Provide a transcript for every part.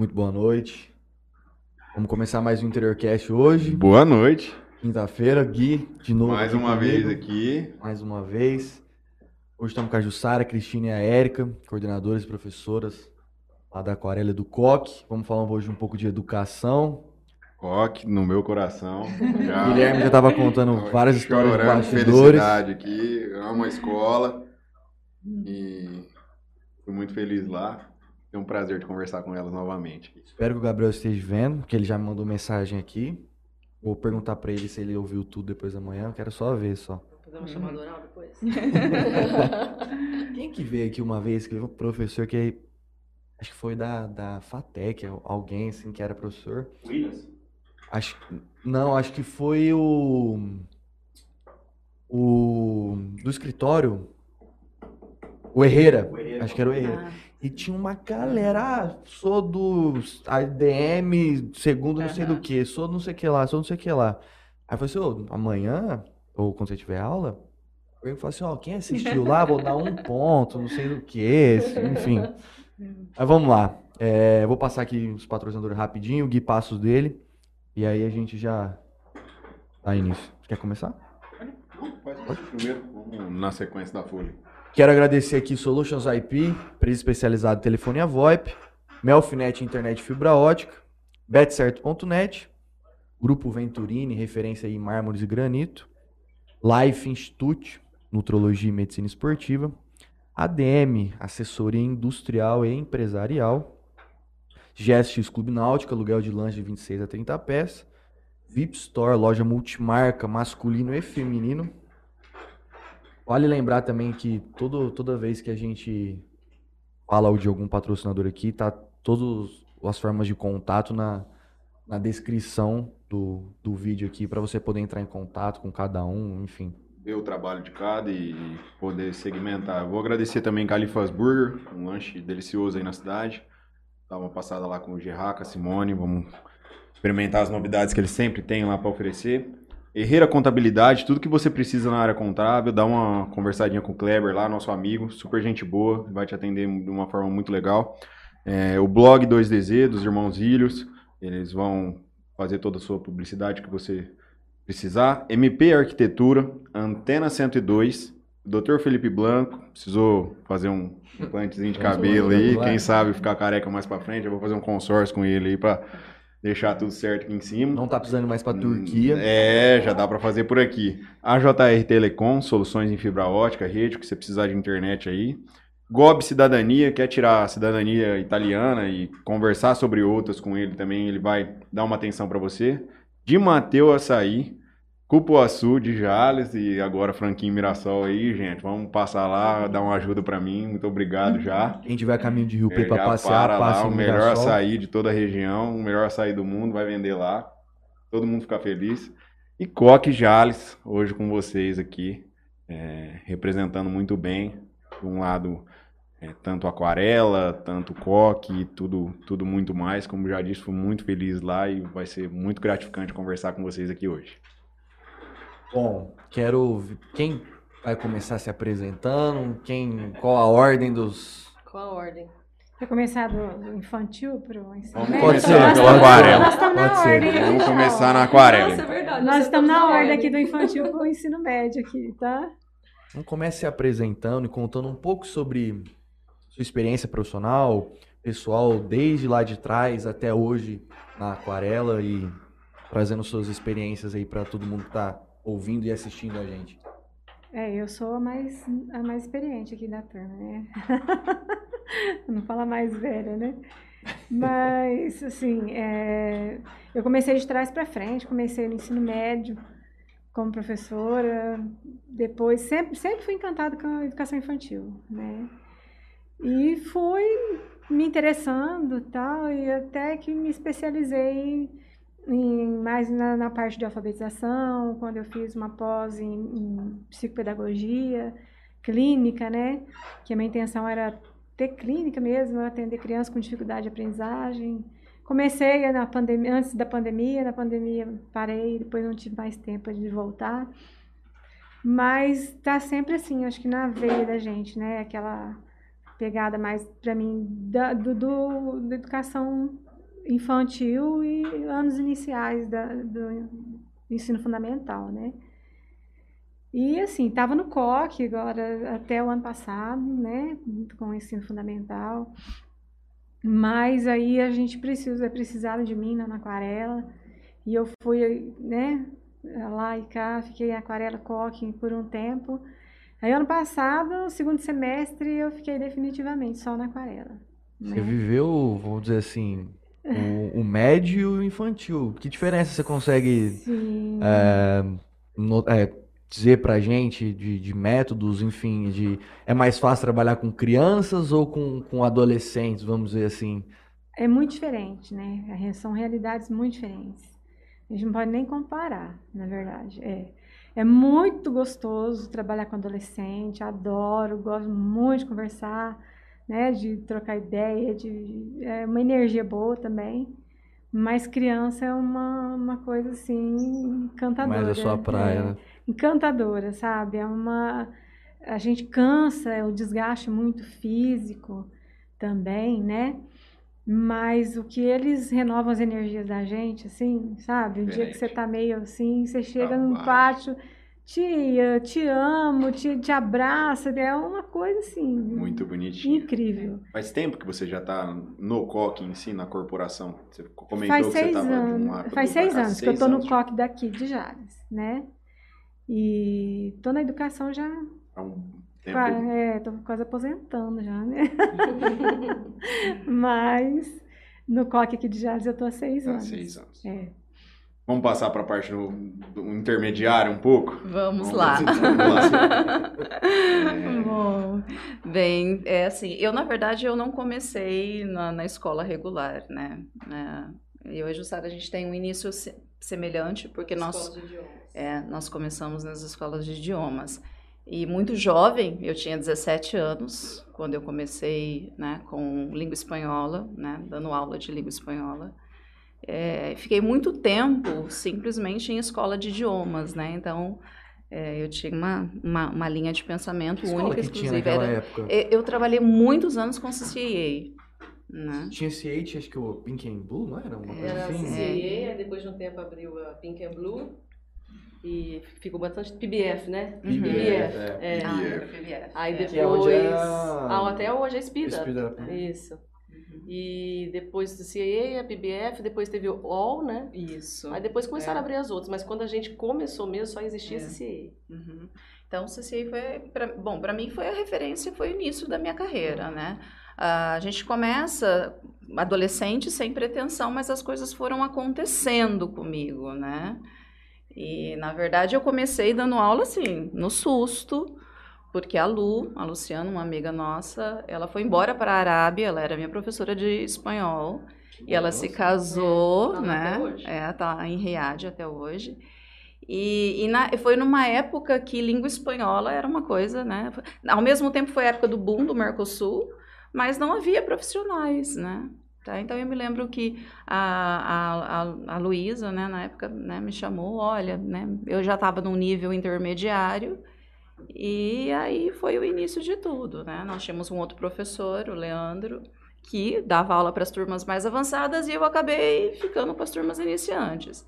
Muito boa noite. Vamos começar mais um Interiorcast hoje, Boa noite. quinta-feira. Gui, de novo. Mais uma comigo. vez aqui. Mais uma vez. Hoje estamos com a Jussara, a Cristina e a Érica, coordenadoras e professoras lá da Aquarela do Coque. Vamos falar hoje um pouco de educação. Rock no meu coração. Já, Guilherme já estava contando Tava várias histórias de bastidores. felicidade aqui. Amo a escola. E fui muito feliz lá. É um prazer de conversar com elas novamente. Espero que o Gabriel esteja vendo, que ele já me mandou mensagem aqui. Vou perguntar pra ele se ele ouviu tudo depois da manhã. Eu quero só ver só. Fazer uma chamada oral depois? Quem que veio aqui uma vez que um professor que acho que foi da, da FATEC, alguém assim que era professor. Williams? Acho não, acho que foi o o do escritório o Herrera. Acho que era o Herrera. Ah, E tinha uma galera, ah, sou do ADM, segundo não sei do que, sou não sei o que lá, sou não sei o que lá. Aí eu falei assim, ô, amanhã, ou quando você tiver aula, eu falo assim, ó, quem assistiu lá, vou dar um ponto, não sei do que, enfim. Mas vamos lá. É, vou passar aqui os patrocinadores rapidinho, o Gui Passos dele, e aí a gente já dá início. Quer começar? Pode, pode primeiro. Vamos na sequência da folha. Quero agradecer aqui Solutions IP, empresa especializada em telefonia VoIP, Melfinet Internet Fibra Ótica, Betcerto.net, Grupo Venturini, referência em mármores e granito, Life Institute, Nutrologia e Medicina Esportiva, ADM, Assessoria Industrial e Empresarial, GSX Clube Náutica, aluguel de lanche de 26 a 30 pés, VIP Store, loja multimarca masculino e feminino, Vale lembrar também que todo, toda vez que a gente fala de algum patrocinador aqui, tá todas as formas de contato na, na descrição do, do vídeo aqui para você poder entrar em contato com cada um, enfim. Ver o trabalho de cada e poder segmentar. Vou agradecer também Califas Burger, um lanche delicioso aí na cidade. Dá uma passada lá com o Gerard, com a Simone. Vamos experimentar as novidades que eles sempre têm lá para oferecer. Herreira Contabilidade, tudo que você precisa na área contábil, dá uma conversadinha com o Kleber lá, nosso amigo, super gente boa, vai te atender de uma forma muito legal. É, o blog 2DZ, dos irmãos Ilhos, eles vão fazer toda a sua publicidade que você precisar. MP Arquitetura, Antena 102, Dr. Felipe Blanco, precisou fazer um implantezinho de cabelo aí, quem sabe ficar careca mais pra frente, eu vou fazer um consórcio com ele aí pra deixar tudo certo aqui em cima. Não tá precisando mais para Turquia. É, já dá para fazer por aqui. A JR Telecom, soluções em fibra ótica, rede, que você precisar de internet aí. Gob Cidadania, quer tirar a cidadania italiana e conversar sobre outras com ele também, ele vai dar uma atenção para você. De Mateu Açaí, Cupuaçu de Jales e agora Franquinho Mirassol aí, gente. Vamos passar lá, dar uma ajuda para mim. Muito obrigado já. Quem tiver caminho de Rio Preto É, para passear, para passe lá, o melhor Mirassol. açaí de toda a região, o melhor açaí do mundo, vai vender lá. Todo mundo ficar feliz. E Coque Jales, hoje com vocês aqui, é, representando muito bem. De um lado, é, tanto aquarela, tanto coque, tudo, tudo muito mais. Como já disse, fui muito feliz lá e vai ser muito gratificante conversar com vocês aqui hoje. Bom, quero ver quem vai começar se apresentando, quem, qual a ordem dos Qual a ordem? Vai começar do, infantil para o ensino? Pode ser, estamos- aquarela. Nós estamos na Pode ser. ordem. Vamos começar na aquarela. Nossa, é verdade. Nós estamos na ordem ordem aqui do infantil para o ensino médio aqui, tá? Então comece se apresentando e contando um pouco sobre sua experiência profissional, pessoal, desde lá de trás até hoje na aquarela e trazendo suas experiências aí para todo mundo que tá ouvindo e assistindo a gente. É, eu sou a mais, a mais experiente aqui da turma, né? Não fala mais velha, né? Mas, assim, é, eu comecei de trás para frente, comecei no ensino médio como professora, depois sempre, sempre fui encantada com a educação infantil, né? E fui me interessando tal, e até que me especializei em, mais na, na parte de alfabetização, quando eu fiz uma pós em, em psicopedagogia, clínica, né? Que a minha intenção era ter clínica mesmo, atender crianças com dificuldade de aprendizagem. Comecei na pandemia, antes da pandemia, na pandemia parei, depois não tive mais tempo de voltar. Mas tá sempre assim, acho que na veia da gente, né? Aquela pegada mais para mim da, do, do, da educação infantil e anos iniciais da, do ensino fundamental, né? E assim, estava no COC agora até o ano passado, né, com o ensino fundamental. Mas aí a gente precisa, precisaram de mim na aquarela. E eu fui, né, lá e cá, fiquei em aquarela COC por um tempo. Aí ano passado, segundo semestre, eu fiquei definitivamente só na aquarela. Você né? viveu, vamos dizer assim, o, o médio e o infantil. Que diferença você consegue é, no- é, dizer pra gente de, de métodos, enfim, de é mais fácil trabalhar com crianças ou com, com adolescentes, vamos dizer assim? É muito diferente, né? É, São realidades muito diferentes. A gente não pode nem comparar, na verdade. É, é muito gostoso trabalhar com adolescente, adoro, gosto muito de conversar, né? De trocar ideia, de, é uma energia boa também. Mas criança é uma, uma coisa assim encantadora. Mais a sua praia, é né? encantadora, sabe? É uma a gente cansa, é o desgaste muito físico também, né? Mas o que eles renovam as energias da gente, assim, sabe? O dia que você tá meio assim, você chega num pátio, tia, te amo, te, te abraça, é uma coisa assim, Muito bonitinho. incrível. Faz tempo que você já tá no COC em si, na corporação? Você comentou Faz que você seis tava de um lado faz seis cá, anos que eu seis tô no. COC daqui de Jales, né? E tô na educação já Há um tempo. É, tô quase aposentando já, né? Mas no coque aqui de Jales eu tô há seis Há anos. seis anos. É. Vamos passar para a parte do, do intermediário um pouco? Vamos Vamos lá. Vamos lá. É. Bom, bem, é assim, eu na verdade eu não comecei na, na escola regular, né? É, eu e a Jussara, a gente tem um início se- semelhante, porque nós, Escola de idiomas. é, nós começamos nas escolas de idiomas. E muito jovem, eu tinha 17 anos, quando eu comecei né, com língua espanhola, né, dando aula de língua espanhola. É, fiquei muito tempo simplesmente em escola de idiomas, né? Então, é, eu tinha uma, uma, uma linha de pensamento Que única, exclusiva. Era, época? eu eu trabalhei muitos anos com CCAA, né? Tinha esse H, acho que o Pink and Blue, não era? Uma coisa Era assim? CCA, aí depois de um tempo abriu a Pink and Blue e ficou bastante PBF, né? Uhum. PBF. é. É. Ah, PBF. PBF. Aí é. depois. Que é onde é Ah, até hoje é Speed Up. Speed Up. Isso. E depois do CAA, a PBF, depois teve o All, né? Isso. Aí depois começaram É. a abrir as outras, mas quando a gente começou mesmo, só existia É. CCA. Uhum. Então, o CCA foi, pra, bom, para mim foi a referência, foi o início da minha carreira, né? Ah, a gente começa adolescente sem pretensão, mas as coisas foram acontecendo comigo, né? E, na verdade, eu comecei dando aula, assim, no susto, porque a Lu, a Luciana, uma amiga nossa, ela foi embora para a Arábia, ela era minha professora de espanhol, e ela se Nossa. casou, É, tá né? É, tá em Riad até hoje. E, e na- foi numa época que língua espanhola era uma coisa, né? Ao mesmo tempo foi a época do boom do Mercosul, mas não havia profissionais, né? Tá? Então eu me lembro que a, a, a, a Luísa, né, na época, né, me chamou, olha, né, eu já estava num nível intermediário, e aí foi o início de tudo, né? Nós tínhamos um outro professor, o Leandro, que dava aula para as turmas mais avançadas e eu acabei ficando com as turmas iniciantes.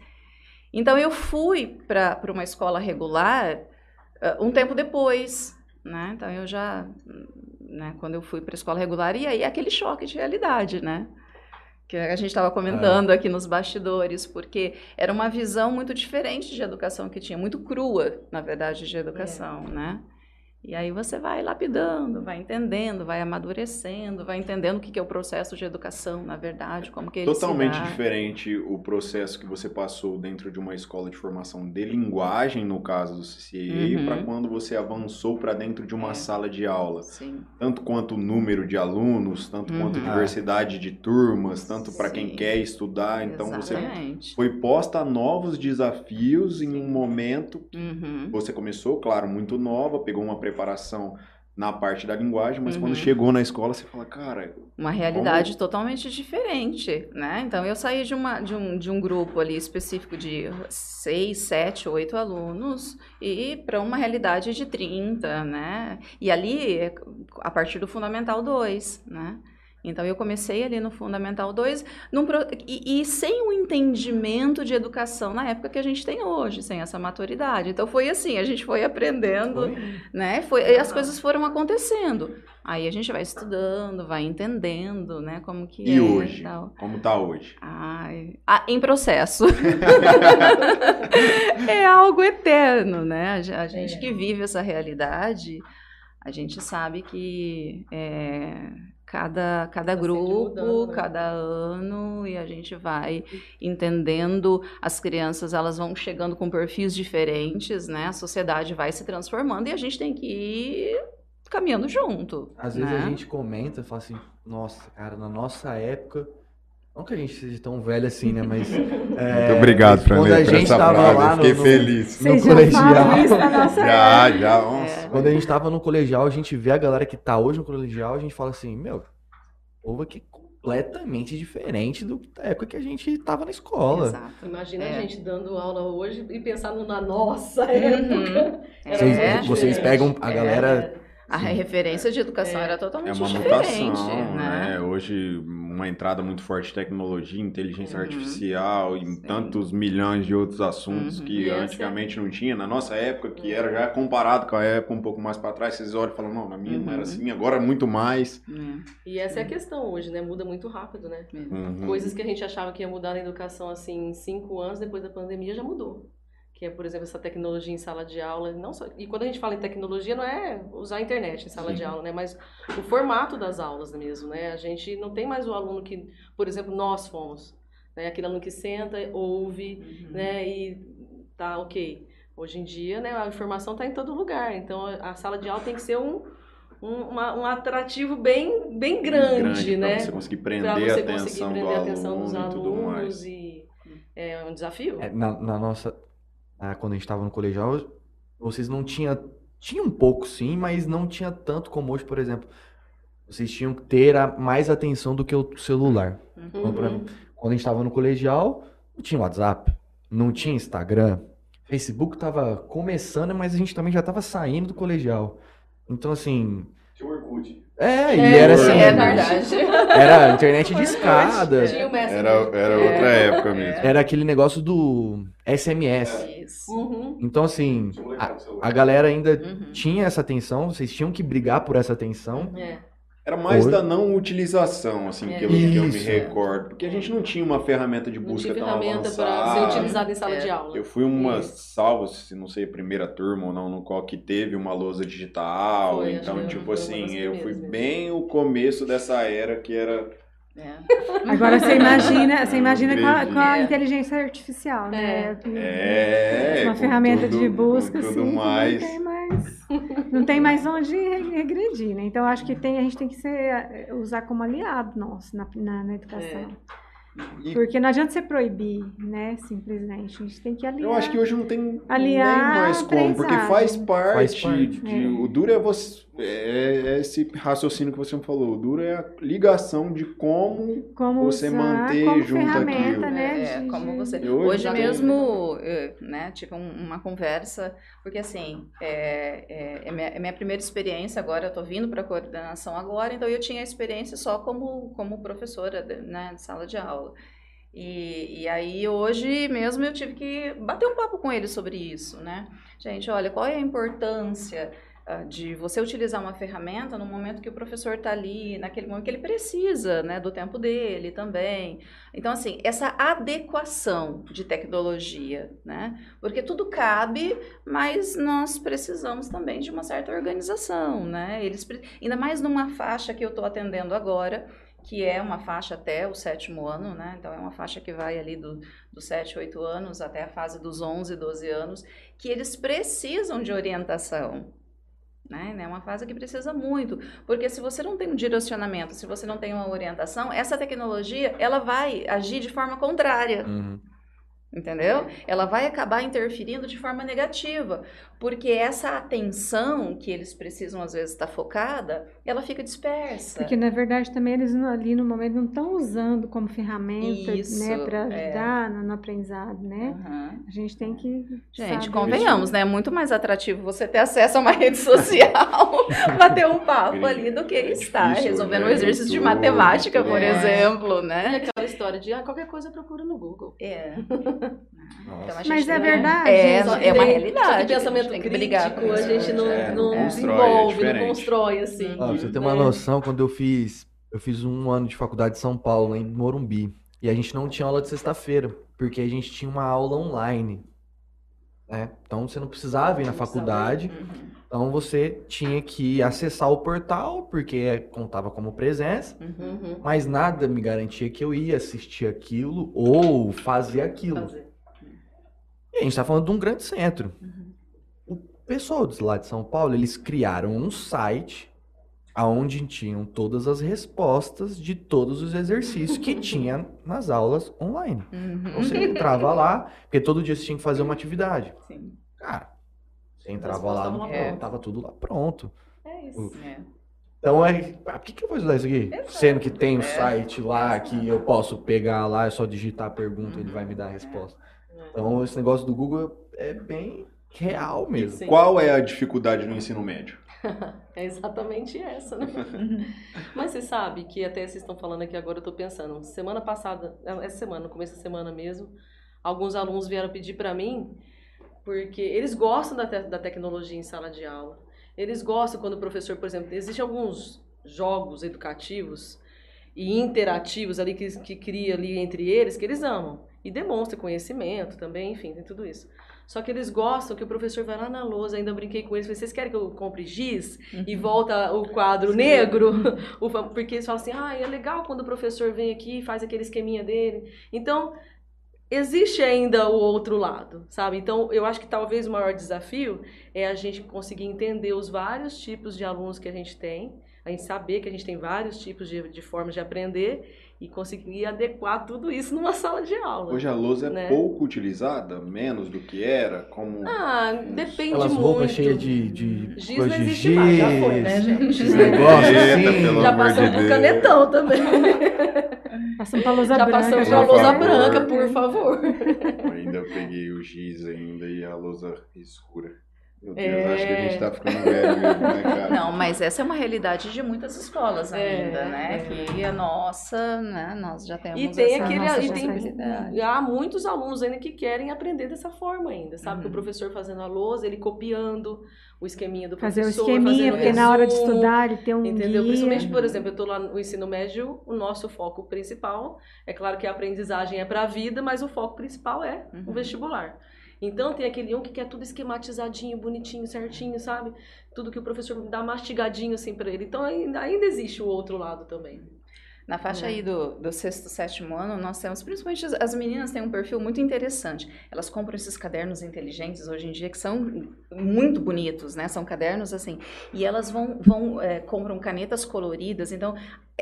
Então eu fui para uma escola regular eh, um tempo depois, né? Então eu já, né, quando eu fui para a escola regular, e aí aquele choque de realidade, né? Que a gente estava comentando aqui nos bastidores, porque era uma visão muito diferente de educação que tinha, muito crua, na verdade, de educação, né? E aí você vai lapidando, vai entendendo, vai amadurecendo, vai entendendo o que é o processo de educação, na verdade, como que ele Totalmente diferente o processo que você passou dentro de uma escola de formação de linguagem, no caso do CCA, Uhum. para quando você avançou para dentro de uma É. sala de aula. Sim. Tanto quanto o número de alunos, tanto quanto Uhum. diversidade de turmas, tanto para quem quer estudar. Então você Exatamente. foi posta a novos desafios em um momento que Uhum. você começou, claro, muito nova, pegou uma preparação na parte da linguagem, mas Uhum. quando chegou na escola você fala, cara, Uma realidade totalmente diferente, né? Então eu saí de, uma, de, um, de um grupo ali específico de seis, sete, oito alunos e para uma realidade de 30, né? E ali a partir do Fundamental 2, né? Então, eu comecei ali no Fundamental 2 num e, e sem o entendimento de educação na época que a gente tem hoje, sem essa maturidade. Então, foi assim, a gente foi aprendendo, Foi. né? Foi, e as coisas foram acontecendo. Aí a gente vai estudando, vai entendendo, né? Como que E é hoje? e tal. Como tá hoje? Ai, ah, em processo. é algo eterno, né? A gente É. que vive essa realidade, a gente sabe que é, cada, cada Tá grupo, mudando, né? cada ano, e a gente vai entendendo, as crianças elas vão chegando com perfis diferentes, né? A sociedade vai se transformando e a gente tem que ir caminhando junto. Às vezes né? a gente comenta, fala assim, nossa, cara, na nossa época. Não que a gente seja tão velho assim, né? Mas. é, Muito obrigado, mas quando a Franley, por gente essa tava frase. lá fiquei no, no- feliz. no falam colegial. isso na nossa Já, época. já. Nossa. Quando a gente tava no colegial, a gente vê a galera que tá hoje no colegial, a gente fala assim, meu, o povo aqui é completamente diferente do da época que a gente tava na escola. Exato. Imagina É. a gente dando aula hoje e pensando na nossa Uhum. época. Era Vocês, muito vocês pegam a É. galera. A referência de educação É. era É totalmente uma diferente, mutação, né? né? Hoje, uma entrada muito forte de tecnologia, inteligência Uhum. artificial e Sim. tantos milhões de outros assuntos Uhum. que E essa- antigamente não tinha. Na nossa época, que era já comparado com a época um pouco mais para trás, vocês olham e falam, não, na minha não era Uhum. assim, agora é muito mais. Hum, E essa é a questão hoje, né? Muda muito rápido, né? Uhum. Coisas que a gente achava que ia mudar na educação assim em cinco anos, depois da pandemia já mudou. Que é, por exemplo, essa tecnologia em sala de aula. Não só... E quando a gente fala em tecnologia, não é usar a internet em sala Sim. de aula, né? Mas o formato das aulas mesmo, né? A gente não tem mais o aluno que, por exemplo, nós fomos. Né? Aquele aluno que senta, ouve, uhum. né? E tá ok. Hoje em dia, né? A informação está em todo lugar. Então, a a sala de aula tem que ser um, um, uma- um atrativo bem, bem grande, pra né? você conseguir Para prender a você conseguir atenção do prender a atenção aluno dos e tudo alunos mais. e é um desafio. É, na, na nossa. Ah, quando a gente tava no colegial, vocês não tinham. Tinha um pouco sim, mas não tinha tanto como hoje, por exemplo. Vocês tinham que ter a- mais atenção do que o celular. Então, pra- Uhum. Quando a gente tava no colegial, não tinha WhatsApp, não tinha Instagram, Facebook tava começando, mas a gente também já tava saindo do colegial. Então, assim. Tinha o Orkut. É, e É, era assim. é verdade. Era internet de escada. Era, era É. outra época mesmo. Era aquele negócio do SMS. Isso. Uhum. Então, assim, a, a galera ainda Uhum. tinha essa atenção, vocês tinham que brigar por essa atenção. É. Era mais Hoje- da não utilização, assim, É. que, eu, que eu me recordo. Porque a gente não tinha uma ferramenta de Não busca tinha tão ferramenta para ser utilizada em sala É. de aula. Eu fui uma, Isso. salvo, se não sei, a primeira turma ou não, no qual que teve uma lousa digital. Foi, então, tipo assim, eu fui mesmo. bem o começo dessa era que era. É. Agora você imagina, você imagina com a, com a É. inteligência artificial, né? É, Uma com ferramenta tudo- de busca, assim, mais. não tem mais, não tem mais onde regredir, né? Então acho que tem, a gente tem que ser, eh, usar como aliado nosso na, na, na educação. E Porque não adianta você proibir, né? Simplesmente. A gente tem que aliar. eu acho que hoje não tem Aliar nem mais como, porque faz parte. Faz parte. de- É. O duro é você. É, é esse raciocínio que você me falou. O duro é a ligação de como como você usar manter como junto ferramenta, aquilo. né? É, de- como você. Hoje Hoje já mesmo, né, tive um- uma conversa, porque assim, é, é, é minha, é minha primeira experiência agora, eu tô vindo para coordenação agora, então eu tinha experiência só como, como professora de, né, de sala de aula. E, e aí hoje mesmo eu tive que bater um papo com ele sobre isso, né? Gente, olha, qual é a importância de você utilizar uma ferramenta no momento que o professor está ali, naquele momento que ele precisa, né, do tempo dele também. Então, assim, essa adequação de tecnologia, né? Porque tudo cabe, mas nós precisamos também de uma certa organização, né? Eles, ainda mais numa faixa que eu estou atendendo agora, que é uma faixa até o sétimo ano, né? Então, é uma faixa que vai ali do, dos 7, 8 anos até a fase dos 11, 12 anos, que eles precisam de orientação, né? É uma fase que precisa muito, porque se você não tem um direcionamento, se você não tem uma orientação, essa tecnologia ela vai agir de forma contrária. Uhum. Entendeu? Ela vai acabar interferindo de forma negativa, porque essa atenção que eles precisam às vezes estar focada, ela fica dispersa. Porque na verdade também eles ali no momento não estão usando como ferramenta, Isso, né, para é. ajudar no, no aprendizado, né? Uhum. A gente tem que Gente, saber. convenhamos, né? É muito mais atrativo você ter acesso a uma rede social, bater um papo ali, do que É estar difícil, resolvendo um né? exercício de matemática, por exemplo, E né? Aquela história de ah, qualquer coisa procura no Google. É. Então, a Mas é tem- verdade. É, Só que é uma tem- realidade. Só que a pensamento tem que crítico brigar a gente não, É, não não constrói, é desenvolve, não diferente. constrói assim. Ó, pra você ter uma né? noção, quando eu fiz, eu fiz um ano de faculdade em São Paulo, em Morumbi, e a gente não tinha aula de sexta-feira, porque a gente tinha uma aula online, né? Então você não precisava ir na faculdade, Uhum, então você tinha que acessar o portal, porque contava como presença, uhum. Mas nada me garantia que eu ia assistir aquilo ou fazer aquilo. Fazer. E a gente tá falando de um grande centro. Uhum. O pessoal de lá de São Paulo, eles criaram um site aonde tinham todas as respostas de todos os exercícios que tinha nas aulas online. Uhum. Então você entrava lá, porque todo dia você tinha que fazer uma atividade. Sim. Cara, você entrava lá, no é, prontas. tava tudo lá pronto. É isso. É. Então, é, ah, por que, que eu vou estudar isso aqui? Exato. Sendo que tem o É. site lá que eu posso pegar lá, é só digitar a pergunta, ele vai me dar a resposta. Então, esse negócio do Google é bem real mesmo. Sim. Qual é a dificuldade no ensino médio? É exatamente essa, né? Mas você sabe que até vocês estão falando aqui agora, eu tô pensando. Semana passada, essa semana, no começo da semana mesmo, alguns alunos vieram pedir para mim, porque eles gostam da, te- da tecnologia em sala de aula. Eles gostam quando o professor, por exemplo, existem alguns jogos educativos e interativos ali que, que cria ali entre eles, que eles amam. E demonstra conhecimento também, enfim, tem tudo isso. Só que eles gostam que o professor vai lá na lousa, ainda brinquei com eles, falei, vocês querem que eu compre giz? E volta o quadro negro, o fam- porque eles falam assim, ah, é legal quando o professor vem aqui e faz aquele esqueminha dele. Então, existe ainda o outro lado, sabe? Então, eu acho que talvez o maior desafio é a gente conseguir entender os vários tipos de alunos que a gente tem, a gente saber que a gente tem vários tipos de, de formas de aprender e conseguir adequar tudo isso numa sala de aula. Hoje a lousa é Né? pouco utilizada, menos do que era, como... Ah, depende Aquelas muito. roupas cheias de, de Giz coisa não de existe mais, já foi, né, giz, gente? Eita, assim. Já passamos de por canetão também. Passamos pra lousa Já branca. passamos por pra lousa favor. branca, por favor. Ainda eu peguei o giz ainda e a lousa escura. Meu Deus, É. acho que a gente tá ficando velho mesmo, né, cara? Não, mas essa é uma realidade de muitas escolas É, ainda, né? é. Que a nossa, né? Nós já temos E tem essa aquele. nossa E tem, há muitos alunos ainda que querem aprender dessa forma ainda, sabe? Que o Uhum. professor fazendo a lousa, ele copiando o esqueminha do Fazer o professor. esqueminha, porque na hora de resumo, estudar ele tem um Entendeu? guia. Principalmente, por exemplo, eu estou lá no ensino médio, o nosso foco principal, é claro que a aprendizagem é para a vida, mas o foco principal é o Uhum. vestibular. Então tem aquele um que quer tudo esquematizadinho, bonitinho, certinho, sabe? Tudo que o professor dá mastigadinho assim para ele. Então ainda, ainda existe o outro lado também. Na faixa É. aí do, do sexto, sétimo ano, nós temos, principalmente as, as meninas têm um perfil muito interessante. Elas compram esses cadernos inteligentes hoje em dia que são muito bonitos, né? São cadernos assim. E elas vão, vão é, compram canetas coloridas. Então,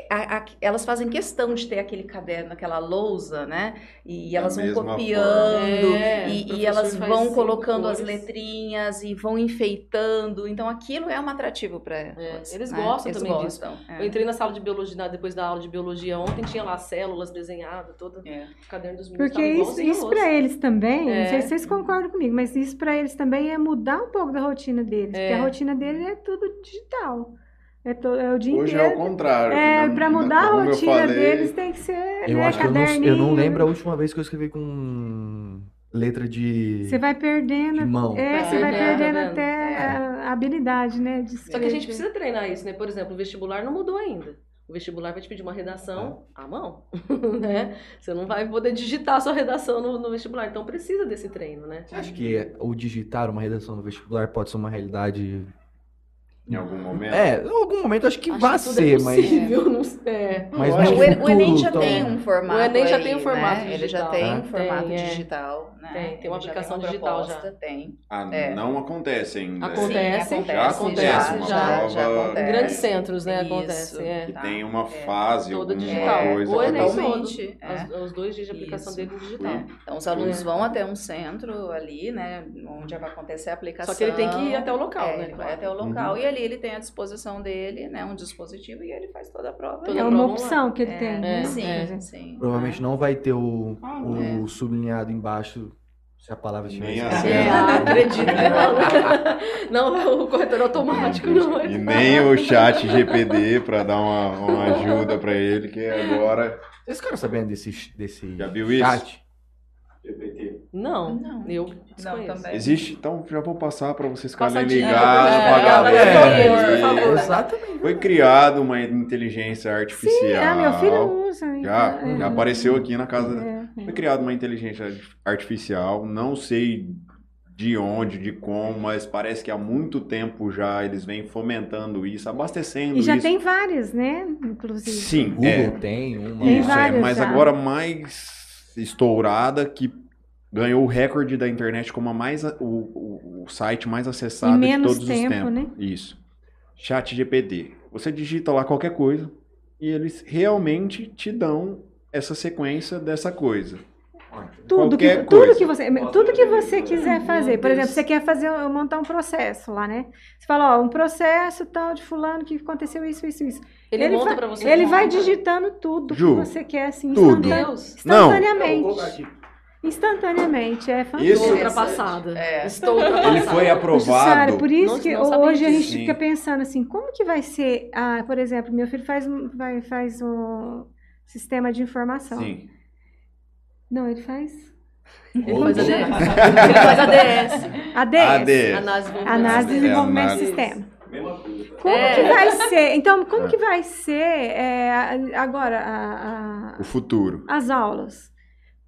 a- a- elas fazem questão de ter aquele caderno, aquela lousa, né? E elas vão copiando. É, e, e elas vão colocando as cores. letrinhas e vão enfeitando. Então, aquilo é um atrativo para elas. eles né? gostam Eles também disso. gostam, é. Eu entrei na sala de biologia, depois da aula de biologia ontem, tinha lá células desenhadas, todo É. o caderno dos meninos. Porque isso, isso para eles também, não sei É. se vocês concordam comigo, mas isso para eles também é mudar um pouco da rotina deles, É. porque a rotina deles é tudo digital. É, to- é o dia Hoje é o inteiro. contrário. É, né? para mudar a rotina falei, deles tem que ser, Eu né, acho que eu não, eu não lembro a última vez que eu escrevi com letra de, Você vai perdendo, de mão. é, você vai É, perdendo tá até a a habilidade, né, de Só que a gente precisa treinar isso, né? Por exemplo, o vestibular não mudou ainda. O vestibular vai te pedir uma redação à mão, né? Você não vai poder digitar a sua redação no, no vestibular. Então precisa desse treino, né? Você acha que o digitar uma redação no vestibular pode ser uma realidade Em algum momento? É, em algum momento acho que Acho vai que tudo ser, é mas. possível, não sei. É. Mas acho o, que En- o Enem futuro, já então- tem um formato. O Enem já aí, tem um formato né? Ele já tem um Tem, formato é. digital. Né? Tem, tem uma Ele já aplicação uma digital já. Tem. Ah, É. não acontece ainda. Acontece, Sim, já acontece, já, uma já, prova já acontece. Em grandes centros, né, Isso. acontece. É. que Tá. tem uma É. fase, Toda alguma digital. coisa. O Enem Totalmente, é. Os, os dois dias de aplicação dele no digital. Então, os alunos É. vão até um centro ali, né? Onde vai acontecer a aplicação. Só que ele tem que ir até o local, É, né? Ele vai até o Uhum. local e ali ele tem à disposição dele, né? Um dispositivo e ele faz toda a prova. Toda É a uma prova opção que ele É, tem. né? é, Sim, é. sim. Provavelmente não vai ter o, Ah, o é. sublinhado embaixo, se a palavra estiver Nem assim. É, acredito que não. Não, o corretor automático não é. E nem o chat GPD para dar uma, uma ajuda para ele, que agora. Vocês ficaram sabendo desse, desse Já viu isso? chat? Não, Não. eu Não, desconheço. também. Existe, então já vou passar para vocês ficarem a ligados, é, é, É, por favor. Exatamente. Foi criado uma inteligência artificial. Sim, é, meu filho usa. Já, é, já é. apareceu aqui na casa. É, é. Foi criada uma inteligência artificial, não sei de onde, de como, mas parece que há muito tempo já eles vêm fomentando isso, abastecendo E já isso. tem várias, né? Inclusive. Sim, Google é, tem uma. Tem isso é, várias mas já. agora mais estourada que ganhou o recorde da internet como a mais o, o, o site mais acessado Em menos de todos tempo, os tempos. né? Isso. Chat GPT. Você digita lá qualquer coisa e eles realmente te dão essa sequência dessa coisa. Tudo que, Qualquer tudo coisa. que você, tudo que você quiser fazer. Por exemplo, você quer fazer montar um processo lá, né? Você fala, ó, um processo tal de fulano que aconteceu isso, isso, isso. Ele, Ele monta vai- pra você. Ele vai digitando tudo Ju, que você quer, assim, tudo. instantane- Deus. Não. Instantaneamente. É fantástico. Isso- Estou ultrapassada. É. Estou ultrapassada. Ele foi aprovado. Por isso Não- que não hoje a gente Sim. fica pensando assim, como que vai ser, ah, por exemplo, meu filho faz, um- vai, faz um sistema de informação. Sim. Não, ele faz Ele faz ADS. Ele faz ADS. ADS. ADS. Análise de Análise de É, desenvolvimento de sistema. Como É. que vai ser? Então, como É. que vai ser é, agora a- a- O futuro. as aulas?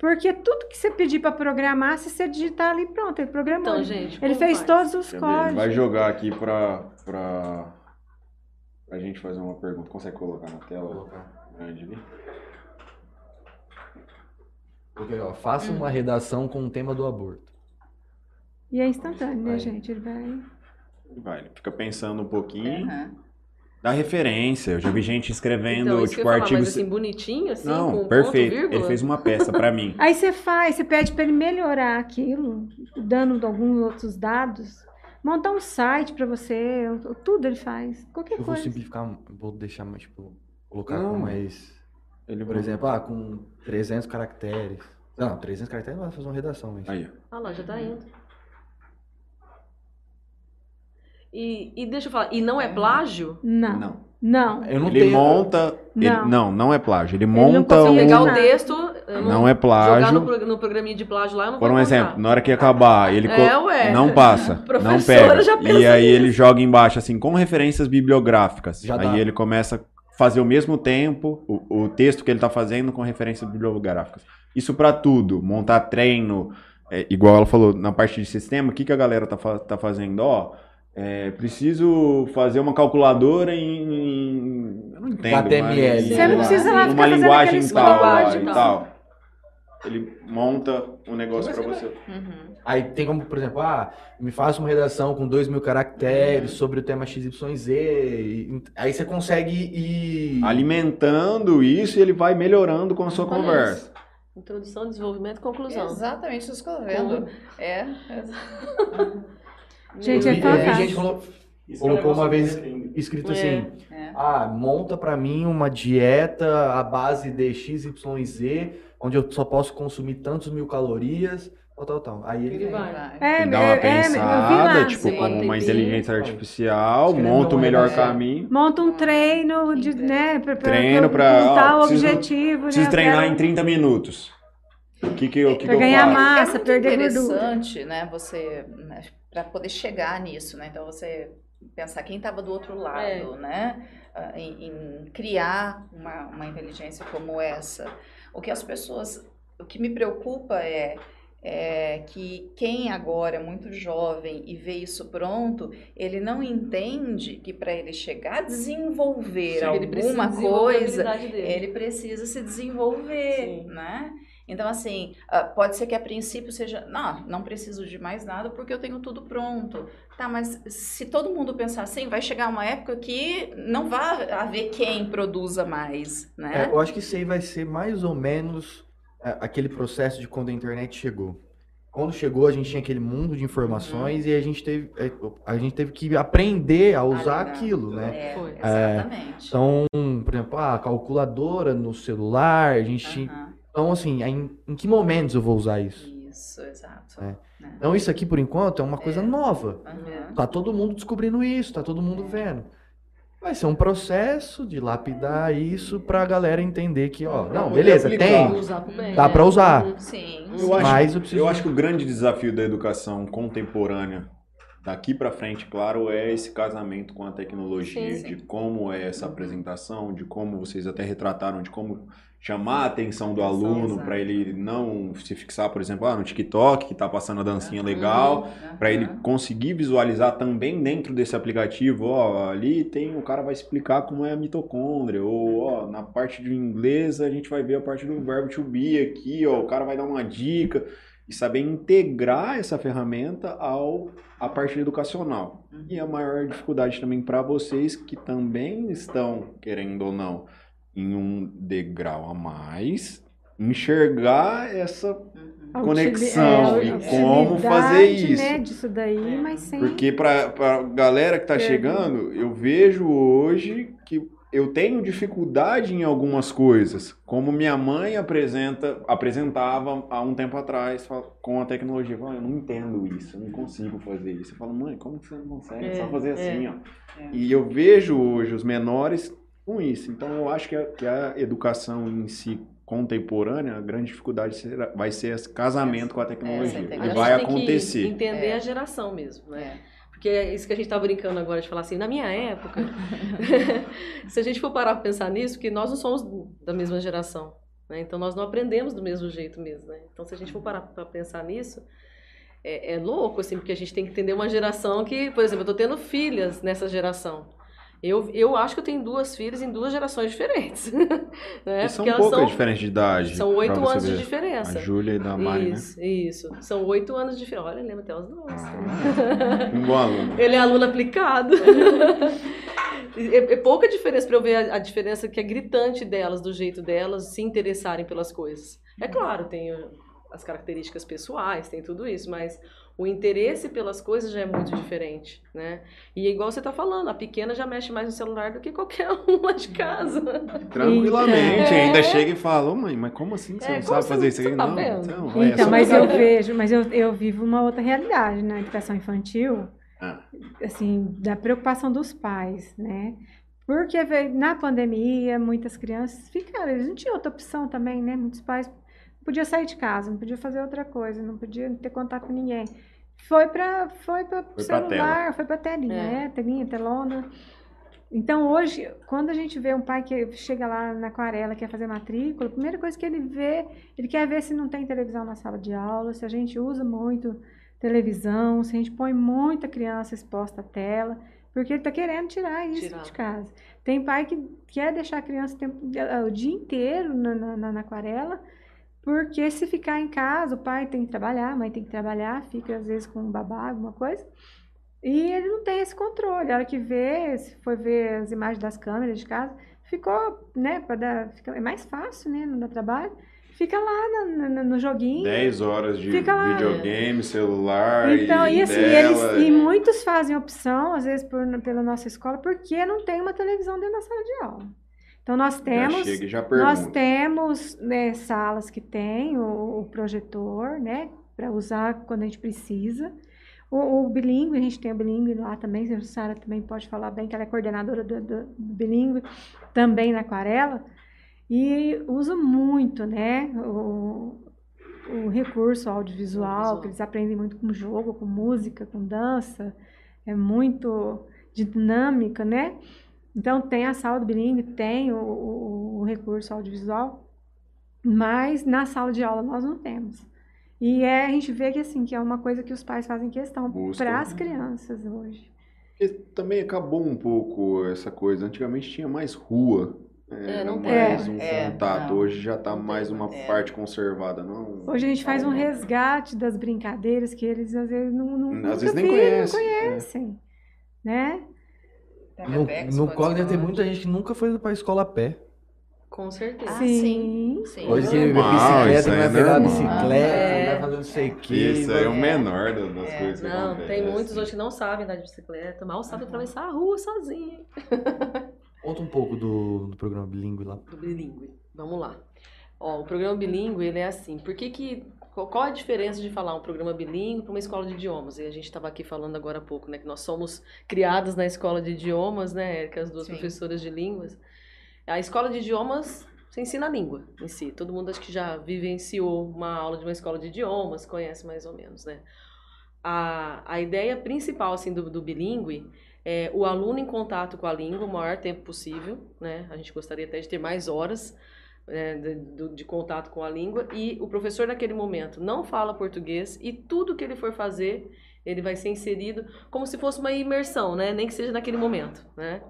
Porque tudo que você pedir para programar, se você digitar ali, pronto, ele programou. Então, gente. ele fez faz? todos os códigos. vai jogar aqui pra, pra, pra gente fazer uma pergunta. Consegue colocar na tela grande ali? Porque, ó, faça uma redação com o tema do aborto. E é instantâneo, né, Vai. gente? Ele vai. Vai, ele fica pensando um pouquinho. Aham. Dá referência. Eu já vi gente escrevendo, Então, tipo, ia falar, artigo. mas assim, bonitinho, assim, Não, com perfeito. ponto, ele fez uma peça pra mim. Aí você faz, você pede para ele melhorar aquilo, dando alguns outros dados, montar um site para você, tudo ele faz, qualquer Eu vou coisa. simplificar, vou deixar mais, tipo, colocar Não. com mais. Ele Por exemplo, ah, com 300 caracteres. Não, 300 caracteres não vai fazer uma redação, mas. Aí. Ah lá, já tá indo. E, e deixa eu falar, e não é plágio? Não, Não. não. Eu não ele tenho. monta. ele- Não. não, não é plágio. Ele não monta consegue um. Pegar o Não. texto, eu Não é jogar plágio. no, pro- no programinha de plágio lá, eu não Por um encontrar. exemplo, na hora que acabar, ele É, ué. não passa, não Professora pega. E aí nisso. ele joga embaixo assim com referências bibliográficas. Já aí dá. ele começa a fazer ao mesmo tempo o, o texto que ele está fazendo com referências bibliográficas. Isso para tudo, montar treino, é, igual ela falou na parte de sistema, o que, que a galera tá, fa- tá fazendo? Ó, é, preciso fazer uma calculadora em. Eu não entendo. HTML. mas- Você não precisa lá Uma linguagem tal, lá e tal. Ele monta um negócio para você. Uhum. Aí tem como, por exemplo, ah, me faça uma redação com 2 mil caracteres sobre o tema XYZ. e- Aí você consegue ir. alimentando isso e ele vai melhorando com a sua Olha conversa. Introdução, desenvolvimento e conclusão. Exatamente isso que eu tô vendo. É. Gente, eu é vi, eu vi fantástico. gente falou, é colocou uma vez escrito É. assim: é. ah, monta pra mim uma dieta à base de XYZ, onde eu só posso consumir tantos mil calorias, tal, tal, tal. Aí ele, Ele vem. vai. É, que dar uma é, é, eu vi pensada, lá. tipo, Sim. como uma inteligência artificial, monta o uma melhor caminho. Monta um treino de, né, pra, pra, Treino pra- montar ó, o preciso- objetivo, Preciso né? treinar Quero- em 30 minutos. O que que eu, que que Pra eu ganhar faço? massa, é perder gordura. interessante, né? Você, para poder chegar nisso, né? Então você pensar quem estava do outro lado, É. né? Ah, Em, em criar uma, uma inteligência como essa. O que as pessoas, o que me preocupa é, é, que quem agora é muito jovem e vê isso pronto, ele não entende que para ele chegar a desenvolver Sim, ele alguma a coisa, ele precisa se desenvolver, Sim. né? Então, assim, ah, pode ser que a princípio seja, não, não preciso de mais nada porque eu tenho tudo pronto. Tá, mas se todo mundo pensar assim, vai chegar uma época que não vai haver quem produza mais, É, né? eu acho que isso aí vai ser mais ou menos é, aquele processo de quando a internet chegou. Quando chegou, a gente tinha aquele mundo de informações e a gente teve, é, a gente teve que aprender a usar lidar. aquilo, né? É, Foi. exatamente. Então, por exemplo, a calculadora no celular, a gente tinha... Então, assim, em, em que momentos eu vou usar isso? Isso, exato. É. né? Então, isso aqui, por enquanto, é uma coisa nova. Aham. Tá todo mundo descobrindo isso, tá todo mundo vendo. Vai ser um processo de lapidar isso pra galera entender que, ó, não, Não, beleza, aplicar. tem, bem. dá pra usar. Uhum. Sim. Eu acho, Mas eu preciso- eu acho que o grande desafio da educação contemporânea daqui para frente, claro, é esse casamento com a tecnologia, Sim, sim. de como é essa apresentação, de como vocês até retrataram, de como chamar a atenção do aluno para ele não se fixar, por exemplo, ah, no TikTok, que tá passando a dancinha legal, para ele conseguir visualizar também dentro desse aplicativo, ó, ali tem o cara vai explicar como é a mitocôndria, ou ó, na parte de inglês a gente vai ver a parte do verbo to be aqui, ó, o cara vai dar uma dica e saber integrar essa ferramenta ao a parte educacional. E a maior dificuldade também para vocês que também estão querendo ou não em um degrau a mais, enxergar essa Uhum. A conexão utili- e a como fazer isso. Né, disso daí, mas sem. Porque para pra galera que tá Pergunta. chegando, eu vejo hoje que eu tenho dificuldade em algumas coisas, como minha mãe apresenta, apresentava há um tempo atrás com a tecnologia. Eu falo, eu não entendo isso, eu não consigo fazer isso. Eu falo, mãe, como que você não consegue? É, só É, fazer é. assim, ó. É. E eu vejo hoje os menores com isso. Então eu acho que a, que a educação em si contemporânea, a grande dificuldade será- vai ser esse casamento com a tecnologia. E gente vai tem que acontecer. entender É. a geração mesmo, né? É. Porque é isso que a gente tá brincando agora de falar assim, na minha época, se a gente for parar pra pensar nisso, que nós não somos da mesma geração, né? Então nós não aprendemos do mesmo jeito mesmo, né? Então se a gente for parar pra pensar nisso, é, é louco, assim, porque a gente tem que entender uma geração que, por exemplo, eu tô tendo filhas nessa geração. Eu, eu acho que eu tenho duas filhas em duas gerações diferentes. né? E são Porque poucas são- diferenças de idade. São oito anos de diferença. A Júlia e da Mari, né? Isso, isso. São oito anos de diferença. Olha, lembra até os nomes. Ah, um bom aluno. Ele é aluno aplicado. é, é pouca diferença para eu ver a, a diferença que é gritante delas, do jeito delas se interessarem pelas coisas. É claro, tem uh, as características pessoais, tem tudo isso, mas o interesse pelas coisas já é muito diferente, né? E igual você tá falando, a pequena já mexe mais no celular do que qualquer um lá de casa. Tranquilamente, É. ainda chega e fala, ô mãe, mas como assim que você É, não sabe você- fazer isso aqui? tá não, vendo? não, é Então, só mas eu vejo, mas eu, eu vivo uma outra realidade na educação infantil, Ah. assim, da preocupação dos pais, né? Porque na pandemia, muitas crianças ficaram, eles não tinham outra opção também, né? Muitos pais não podiam sair de casa, não podiam fazer outra coisa, não podiam ter contato com ninguém. Foi para foi para celular, foi para telinha, É. é, telinha, telona. Então hoje, quando a gente vê um pai que chega lá na aquarela, quer fazer matrícula, a primeira coisa que ele vê, ele quer ver se não tem televisão na sala de aula, se a gente usa muito televisão, se a gente põe muita criança exposta à tela, porque ele está querendo tirar isso Tirar. de casa. Tem pai que quer deixar a criança o, tempo- o dia inteiro na- na- na aquarela, porque se ficar em casa, o pai tem que trabalhar, a mãe tem que trabalhar, fica às vezes com um babá, alguma coisa. E ele não tem esse controle. A hora que vê, se for ver as imagens das câmeras de casa, ficou, né, para dar, fica, é mais fácil, né, não dá trabalho. Fica lá na- na- no joguinho. 10 horas de videogame, celular Então, e, e, assim, dela. eles, e muitos fazem opção, às vezes por, pela nossa escola, porque não tem uma televisão dentro da sala de aula. Então, nós já temos chega e já nós temos né, salas que tem o, o projetor, né, para usar quando a gente precisa. O, o bilíngue, a gente tem o bilíngue lá também, a Sara também pode falar bem, que ela é coordenadora do, do, do bilíngue, também na aquarela. E usa muito, né, o, o recurso audiovisual, Audiovisual. que eles aprendem muito com jogo, com música, com dança. É muito dinâmica, né? Então, tem a sala do bilíngue, tem o, o- o recurso audiovisual, mas na sala de aula nós não temos. E é, a gente vê que assim, que é uma coisa que os pais fazem questão para as crianças hoje. Porque também acabou um pouco essa coisa. Antigamente tinha mais rua. É, Era não tem. mais um É, contato. não. Hoje já tá tem mais uma mais. parte conservada, não? Hoje a gente faz um resgate das brincadeiras que eles às vezes não, não, Às nunca vezes nem viram, conhece. não conhecem, né? No, no deve ter ser muita gente que nunca foi pra escola a pé. Com certeza. Ah, sim. Sim. Hoje que normal, bicicleta, vai é pegar bicicleta, É. vai fazer não sei o quê. Isso aí é o É. menor das É. coisas que Não, acontecem. tem muitos hoje que não sabem andar de bicicleta, mal sabem atravessar a rua sozinho. Conta um pouco do, do programa bilíngue lá. do bilíngue. Vamos lá. Ó, o programa bilíngue, ele é assim. Por que que... Qual a diferença de falar um programa bilíngue para uma escola de idiomas? E a gente estava aqui falando agora há pouco, né? Que nós somos criadas na escola de idiomas, né, Érica? As duas Sim. professoras de línguas. A escola de idiomas, você ensina a língua em si. Todo mundo acho que já vivenciou uma aula de uma escola de idiomas, conhece mais ou menos, né? A, a ideia principal, assim, do, do bilíngue é o aluno em contato com a língua o maior tempo possível, né? A gente gostaria até de ter mais horas né, de, de contato com a língua e o professor naquele momento não fala português e tudo que ele for fazer ele vai ser inserido como se fosse uma imersão, né? Nem que seja naquele momento, né?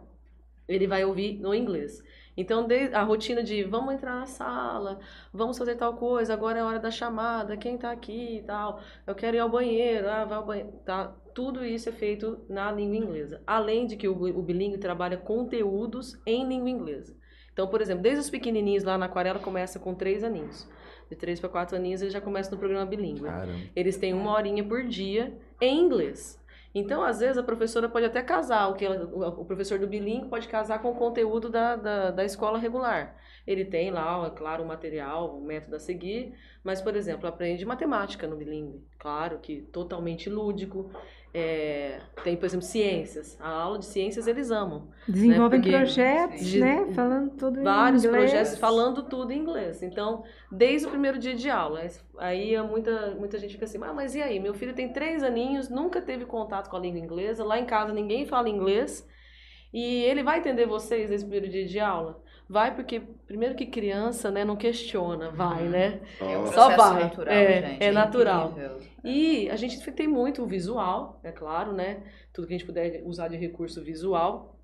Ele vai ouvir no inglês. Então, a rotina de vamos entrar na sala, vamos fazer tal coisa, agora é hora da chamada, quem tá aqui e tal, eu quero ir ao banheiro, ah, vai ao banheiro, tá? Tudo isso é feito na língua inglesa. Além de que o, o bilíngue trabalha conteúdos em língua inglesa. Então, por exemplo, desde os pequenininhos lá na aquarela começa com três aninhos. De três para quatro aninhos eles já começam no programa bilíngue. Eles têm uma horinha por dia em inglês. Então, às vezes, a professora pode até casar, o, que ela- o professor do bilíngue pode casar com o conteúdo da, da, da escola regular. Ele tem lá, é claro, o material, o método a seguir, mas, por exemplo, aprende matemática no bilíngue. Claro que totalmente lúdico. É, tem, por exemplo, ciências. A aula de ciências eles amam. Desenvolvem Porque- projetos, Sim. né? Falando tudo em Vários inglês. projetos falando tudo em inglês. Então, desde o primeiro dia de aula. Aí é muita, muita gente fica assim, ah, mas e aí? Meu filho tem três aninhos, nunca teve contato com a língua inglesa. Lá em casa ninguém fala inglês. E ele vai entender vocês nesse primeiro dia de aula? Vai porque, primeiro que criança, né, não questiona, vai, né? É um Só- vai. natural, É, gente. é natural. incrível. E a gente tem muito o visual, é claro, né? Tudo que a gente puder usar de recurso visual,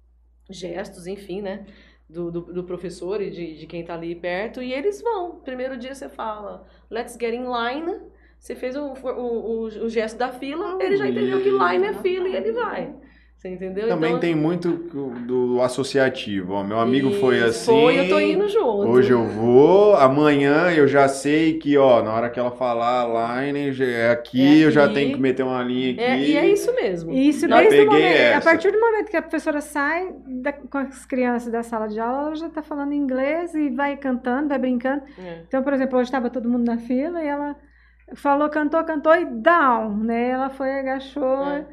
gestos, enfim, né? Do, do, do professor e de, de quem tá ali perto. E eles vão. Primeiro dia você fala, let's get in line. Você fez o, o, o, o gesto da fila, ele já entendeu que line é fila e ele vai. Você entendeu? Também Então, tem muito do associativo. Ó, meu amigo foi isso, assim. Foi, eu tô indo junto. Hoje eu vou, amanhã eu já sei que, ó, na hora que ela falar line já é aqui, É eu já aqui. tenho que meter uma linha aqui. É, e é isso mesmo. Isso Já desde momento, a essa. partir do momento que a professora sai da- com as crianças da sala de aula, ela já está falando inglês e vai cantando, vai brincando. É. Então, por exemplo, hoje estava todo mundo na fila e ela falou, cantou, cantou e down, né? Ela foi, agachou É.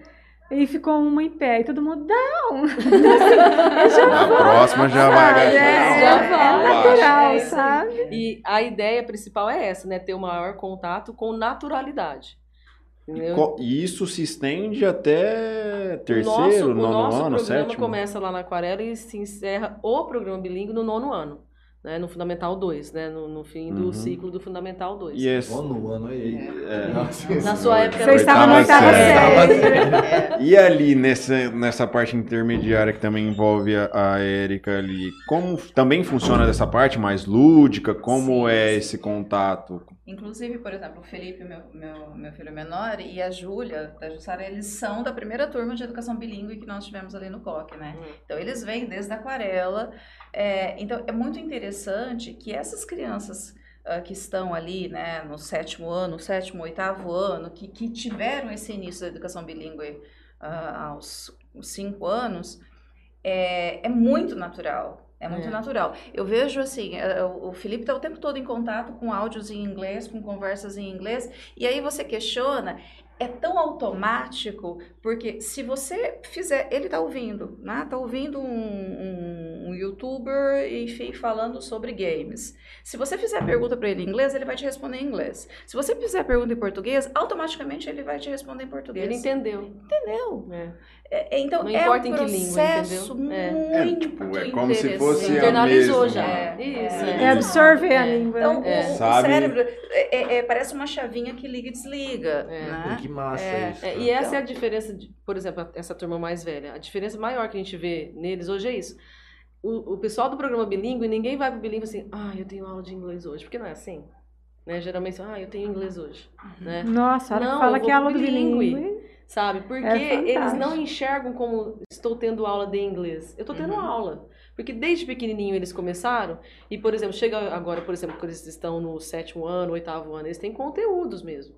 e ficou uma em pé. E todo mundo. Então, assim, já Na vai, próxima já vai agachar. É, Já é, vai. é natural, É sabe? E a ideia principal é essa, né? Ter o maior contato com naturalidade. E isso se estende até o terceiro, nosso, o nono nosso ano, programa sétimo? começa lá na Aquarela e se encerra o programa bilíngue no nono ano, né? No Fundamental 2, né? No, no fim do Uhum. ciclo do Fundamental 2. E esse... Nono ano aí. É. Nossa, Na sua época Você estava na oitava série. E ali, nessa, nessa parte intermediária que também envolve a, a Érica ali, como também funciona dessa parte mais lúdica? Como Sim, é sim. esse contato? Inclusive, por exemplo, o Felipe, meu, meu, meu filho menor, e a Júlia, da Jussara, eles são da primeira turma de educação bilíngue que nós tivemos ali no COC, né? Uhum. Então, eles vêm desde a aquarela. é, então, é muito interessante que essas crianças ah, que estão ali, né, no sétimo ano, sétimo, oitavo ano, que, que tiveram esse início da educação bilíngue ah, aos cinco anos, é, é muito natural. É muito É. natural. Eu vejo assim, eh, o o Felipe está o tempo todo em contato com áudios em inglês, com conversas em inglês, e aí você questiona, é tão automático, porque se você fizer, ele está ouvindo, né? Tá ouvindo um, um- um, youtuber, enfim, falando sobre games. Se você fizer a pergunta para ele em inglês, ele vai te responder em inglês. Se você fizer a pergunta em português, automaticamente ele vai te responder em português. Ele entendeu. entendeu. É. É, é, então, Não é importa um em que língua, processo entendeu? É. É, muito tipo, é como se fosse a Internalizou mesma. já. É, Isso. é. É absorver a É. língua. Então, o, É. o Sabe? cérebro é, é- é- parece uma chavinha que liga e desliga. É. Né? que massa É, isso. É, e essa Então- é a diferença, de, por exemplo, essa turma mais velha. A diferença maior que a gente vê neles hoje é isso. O, o pessoal do programa bilíngue, ninguém vai pro bilíngue assim, ah, eu tenho aula de inglês hoje. Porque não é assim. Né? Geralmente, ah, eu tenho inglês hoje. Né? Nossa, a hora Não, que fala que é aula bilíngue. bilíngue. Sabe? Porque É eles não enxergam como estou tendo aula de inglês. Eu estou tendo Uhum. aula. Porque desde pequenininho eles começaram, e por exemplo, chega agora, por exemplo, quando eles estão no sétimo ano, oitavo ano, eles têm conteúdos mesmo.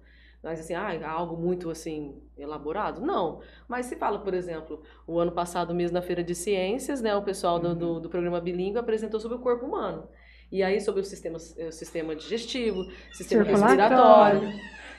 Mas assim, ah, algo muito assim, elaborado? Não. Mas se fala, por exemplo, o ano passado mesmo na Feira de Ciências, né, o pessoal do, do, do programa Bilingue apresentou sobre o corpo humano. E aí sobre o sistema, o sistema digestivo, sistema Circulatório.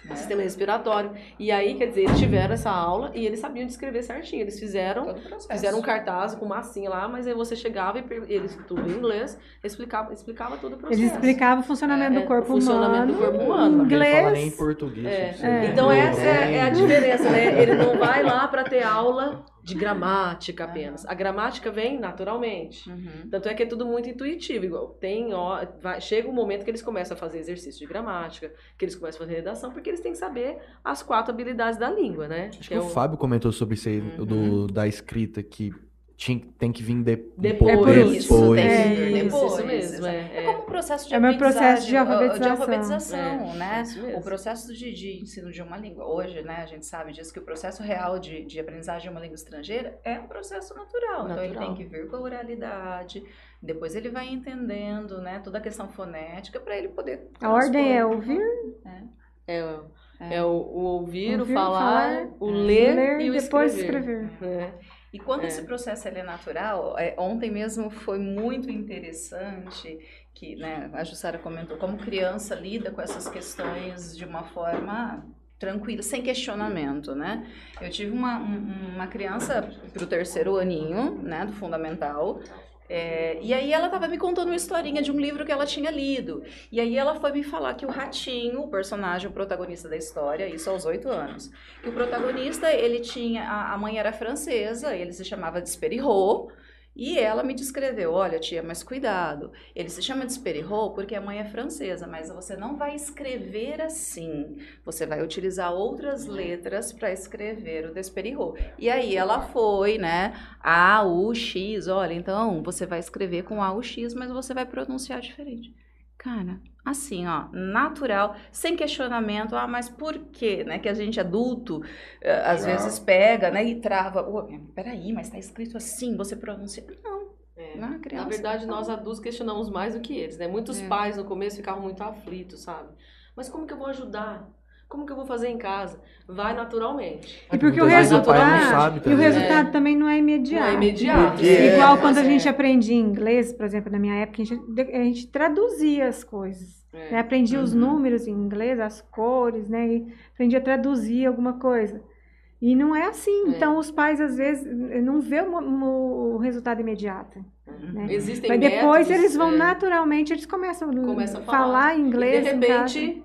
Respiratório, sistema respiratório. E aí, quer dizer, eles tiveram essa aula e eles sabiam descrever certinho. Eles fizeram. Fizeram um cartaz com massinha lá, mas aí você chegava e eles tudo em inglês, explicava, explicava todo o processo. Eles explicavam o funcionamento É, do corpo o funcionamento humano. do corpo em humano. Não fala nem em Inglês. português. É. É. Então essa é, é a diferença, né? Ele não vai lá para ter aula de gramática apenas. A gramática vem naturalmente. Uhum. Tanto é que é tudo muito intuitivo. Igual, tem, ó, vai- chega um momento que eles começam a fazer exercício de gramática, que eles começam a fazer redação, porque eles têm que saber as quatro habilidades da língua, né? Acho Que que é o Fábio comentou sobre isso aí, Uhum. do, da escrita, que tinha, tem que vir de, um Depois. pouco É por isso, depois. É, isso, depois, isso mesmo. exato. É, É como um processo de É o meu processo de alfabetização. de alfabetização, É, né? O processo de, de ensino de uma língua. Hoje, né, a gente sabe disso que o processo real de, de aprendizagem de uma língua estrangeira é um processo natural. Então, ele Natural. tem que vir com a oralidade, depois ele vai entendendo, né, toda a questão fonética para ele poder... A ordem é ouvir, É, o- É. é o, o ouvir, Ouvir, o falar, falar, o ler, ler e e o depois escrever. escrever. E quando É. esse processo é natural, é, ontem mesmo foi muito interessante que né, a Jussara comentou como criança lida com essas questões de uma forma tranquila, sem questionamento, né? Eu tive uma, um- uma criança para o terceiro aninho, né, do fundamental, é, e aí ela estava me contando uma historinha de um livro que ela tinha lido. E aí ela foi me falar que o ratinho, o personagem, o protagonista da história, isso aos oito anos, que o protagonista, ele tinha, a, a mãe era francesa, ele se chamava de Esperirô, e ela me descreveu, olha tia, mas cuidado, ele se chama de Esperirô porque a mãe é francesa, mas você não vai escrever assim, você vai utilizar outras letras para escrever o Desperirô. E aí ela foi, né, A, U, X, olha, então você vai escrever com A, U, X, mas você vai pronunciar diferente. Cara, assim, ó, natural, sem questionamento, ah, mas por quê, né, que a gente adulto, eh, às Já. vezes pega, né, e trava, peraí, mas tá escrito assim, você pronuncia, não, É. não, a criança Na verdade, não nós adultos questionamos mais do que eles, né? Muitos É. pais no começo ficavam muito aflitos, sabe? Mas como que eu vou ajudar? Como que eu vou fazer em casa? Vai naturalmente. E porque o resultado, sabe e o também. resultado também não é imediato. Não é imediato. É, Igual quando a é- gente aprendia inglês, por exemplo, na minha época, a gente, a gente traduzia as coisas. É. né? Aprendia os Uhum. números em inglês, as cores, né? E aprendia a traduzir alguma coisa. E não é assim. É. Então, os pais, às vezes, não vê o, o- resultado imediato. né? Existem Mas depois métodos, eles vão é, naturalmente, eles começam, Começam a falar, falar. inglês. E de em casa. repente,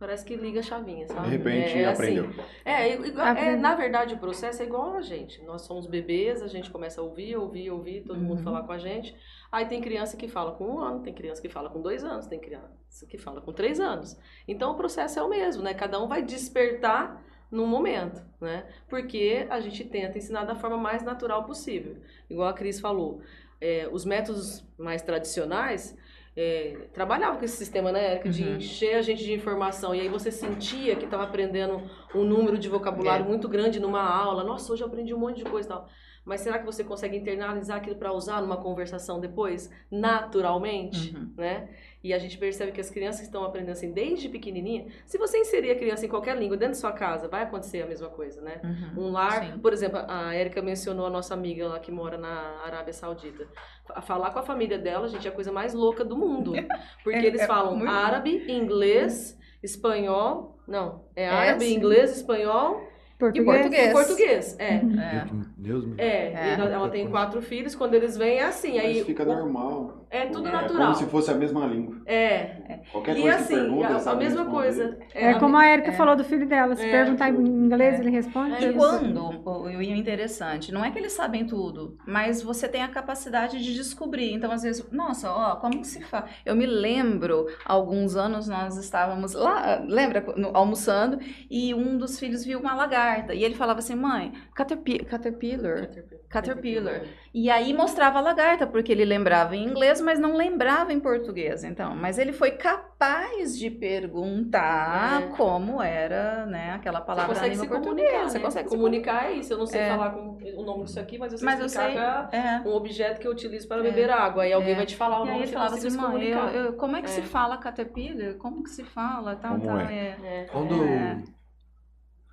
parece que liga a chavinha, sabe? De repente, é, é assim. aprendeu. É, igual- é, Aprendeu. na verdade, o processo é igual a gente. Nós somos bebês, a gente começa a ouvir, ouvir, ouvir, todo mundo Uhum. falar com a gente. Aí tem criança que fala com um ano, tem criança que fala com dois anos, tem criança que fala com três anos. Então o processo é o mesmo, né? Cada um vai despertar num momento, né? Porque a gente tenta ensinar da forma mais natural possível. Igual a Cris falou, é, os métodos mais tradicionais é, trabalhavam com esse sistema, né, Érica, de Uhum. encher a gente de informação. E aí você sentia que estava aprendendo um número de vocabulário É. muito grande numa aula. Nossa, hoje eu aprendi um monte de coisa e tal. Mas será que você consegue internalizar aquilo para usar numa conversação depois, naturalmente, Uhum. né? E a gente percebe que as crianças estão aprendendo assim desde pequenininha. Se você inserir a criança em qualquer língua dentro da sua casa, vai acontecer a mesma coisa, né? Uhum. Um lar, Sim. por exemplo, a Érica mencionou a nossa amiga lá que mora na Arábia Saudita. Fa- Falar com a família dela, gente, é a coisa mais louca do mundo. Porque É- eles é falam muito- árabe, inglês, espanhol. Não, é É, árabe, sim. inglês, espanhol Português? português. Português, é. É. Deus me É, É. ela tem quatro filhos, quando eles vêm é assim, aí Mas fica o- normal. É tudo É natural. como se fosse a mesma língua. É, Qualquer e coisa que assim, pergunta, a, ele a sabe mesma coisa. É como a Erika é. falou do filho dela. Se É. perguntar em inglês, ele responde. É E isso. quando, o o interessante, não é que eles sabem tudo, mas você tem a capacidade de descobrir. Então, às vezes, nossa, ó, como que se faz? Eu me lembro, há alguns anos nós estávamos lá, lembra, no- almoçando, e um dos filhos viu uma lagarta. E ele falava assim, mãe, caterpi- caterpillar. Caterpillar. E aí mostrava a lagarta, porque ele lembrava em inglês, mas não lembrava em português. Então, mas ele foi capaz de perguntar É. como era, né, aquela Você palavra na consegue se portuguesa. né? Você consegue se comunicar é isso. Eu não sei É. falar com o nome disso aqui, mas eu sei Mas eu explicar sei. que é É. um objeto que eu utilizo para É. beber água. Aí alguém É. vai te falar o E aí nome ele você falava assim, se mãe, eu, eu- como é que É. se fala caterpillar? Como que se fala? Tal, Como tal, é? É. Quando É.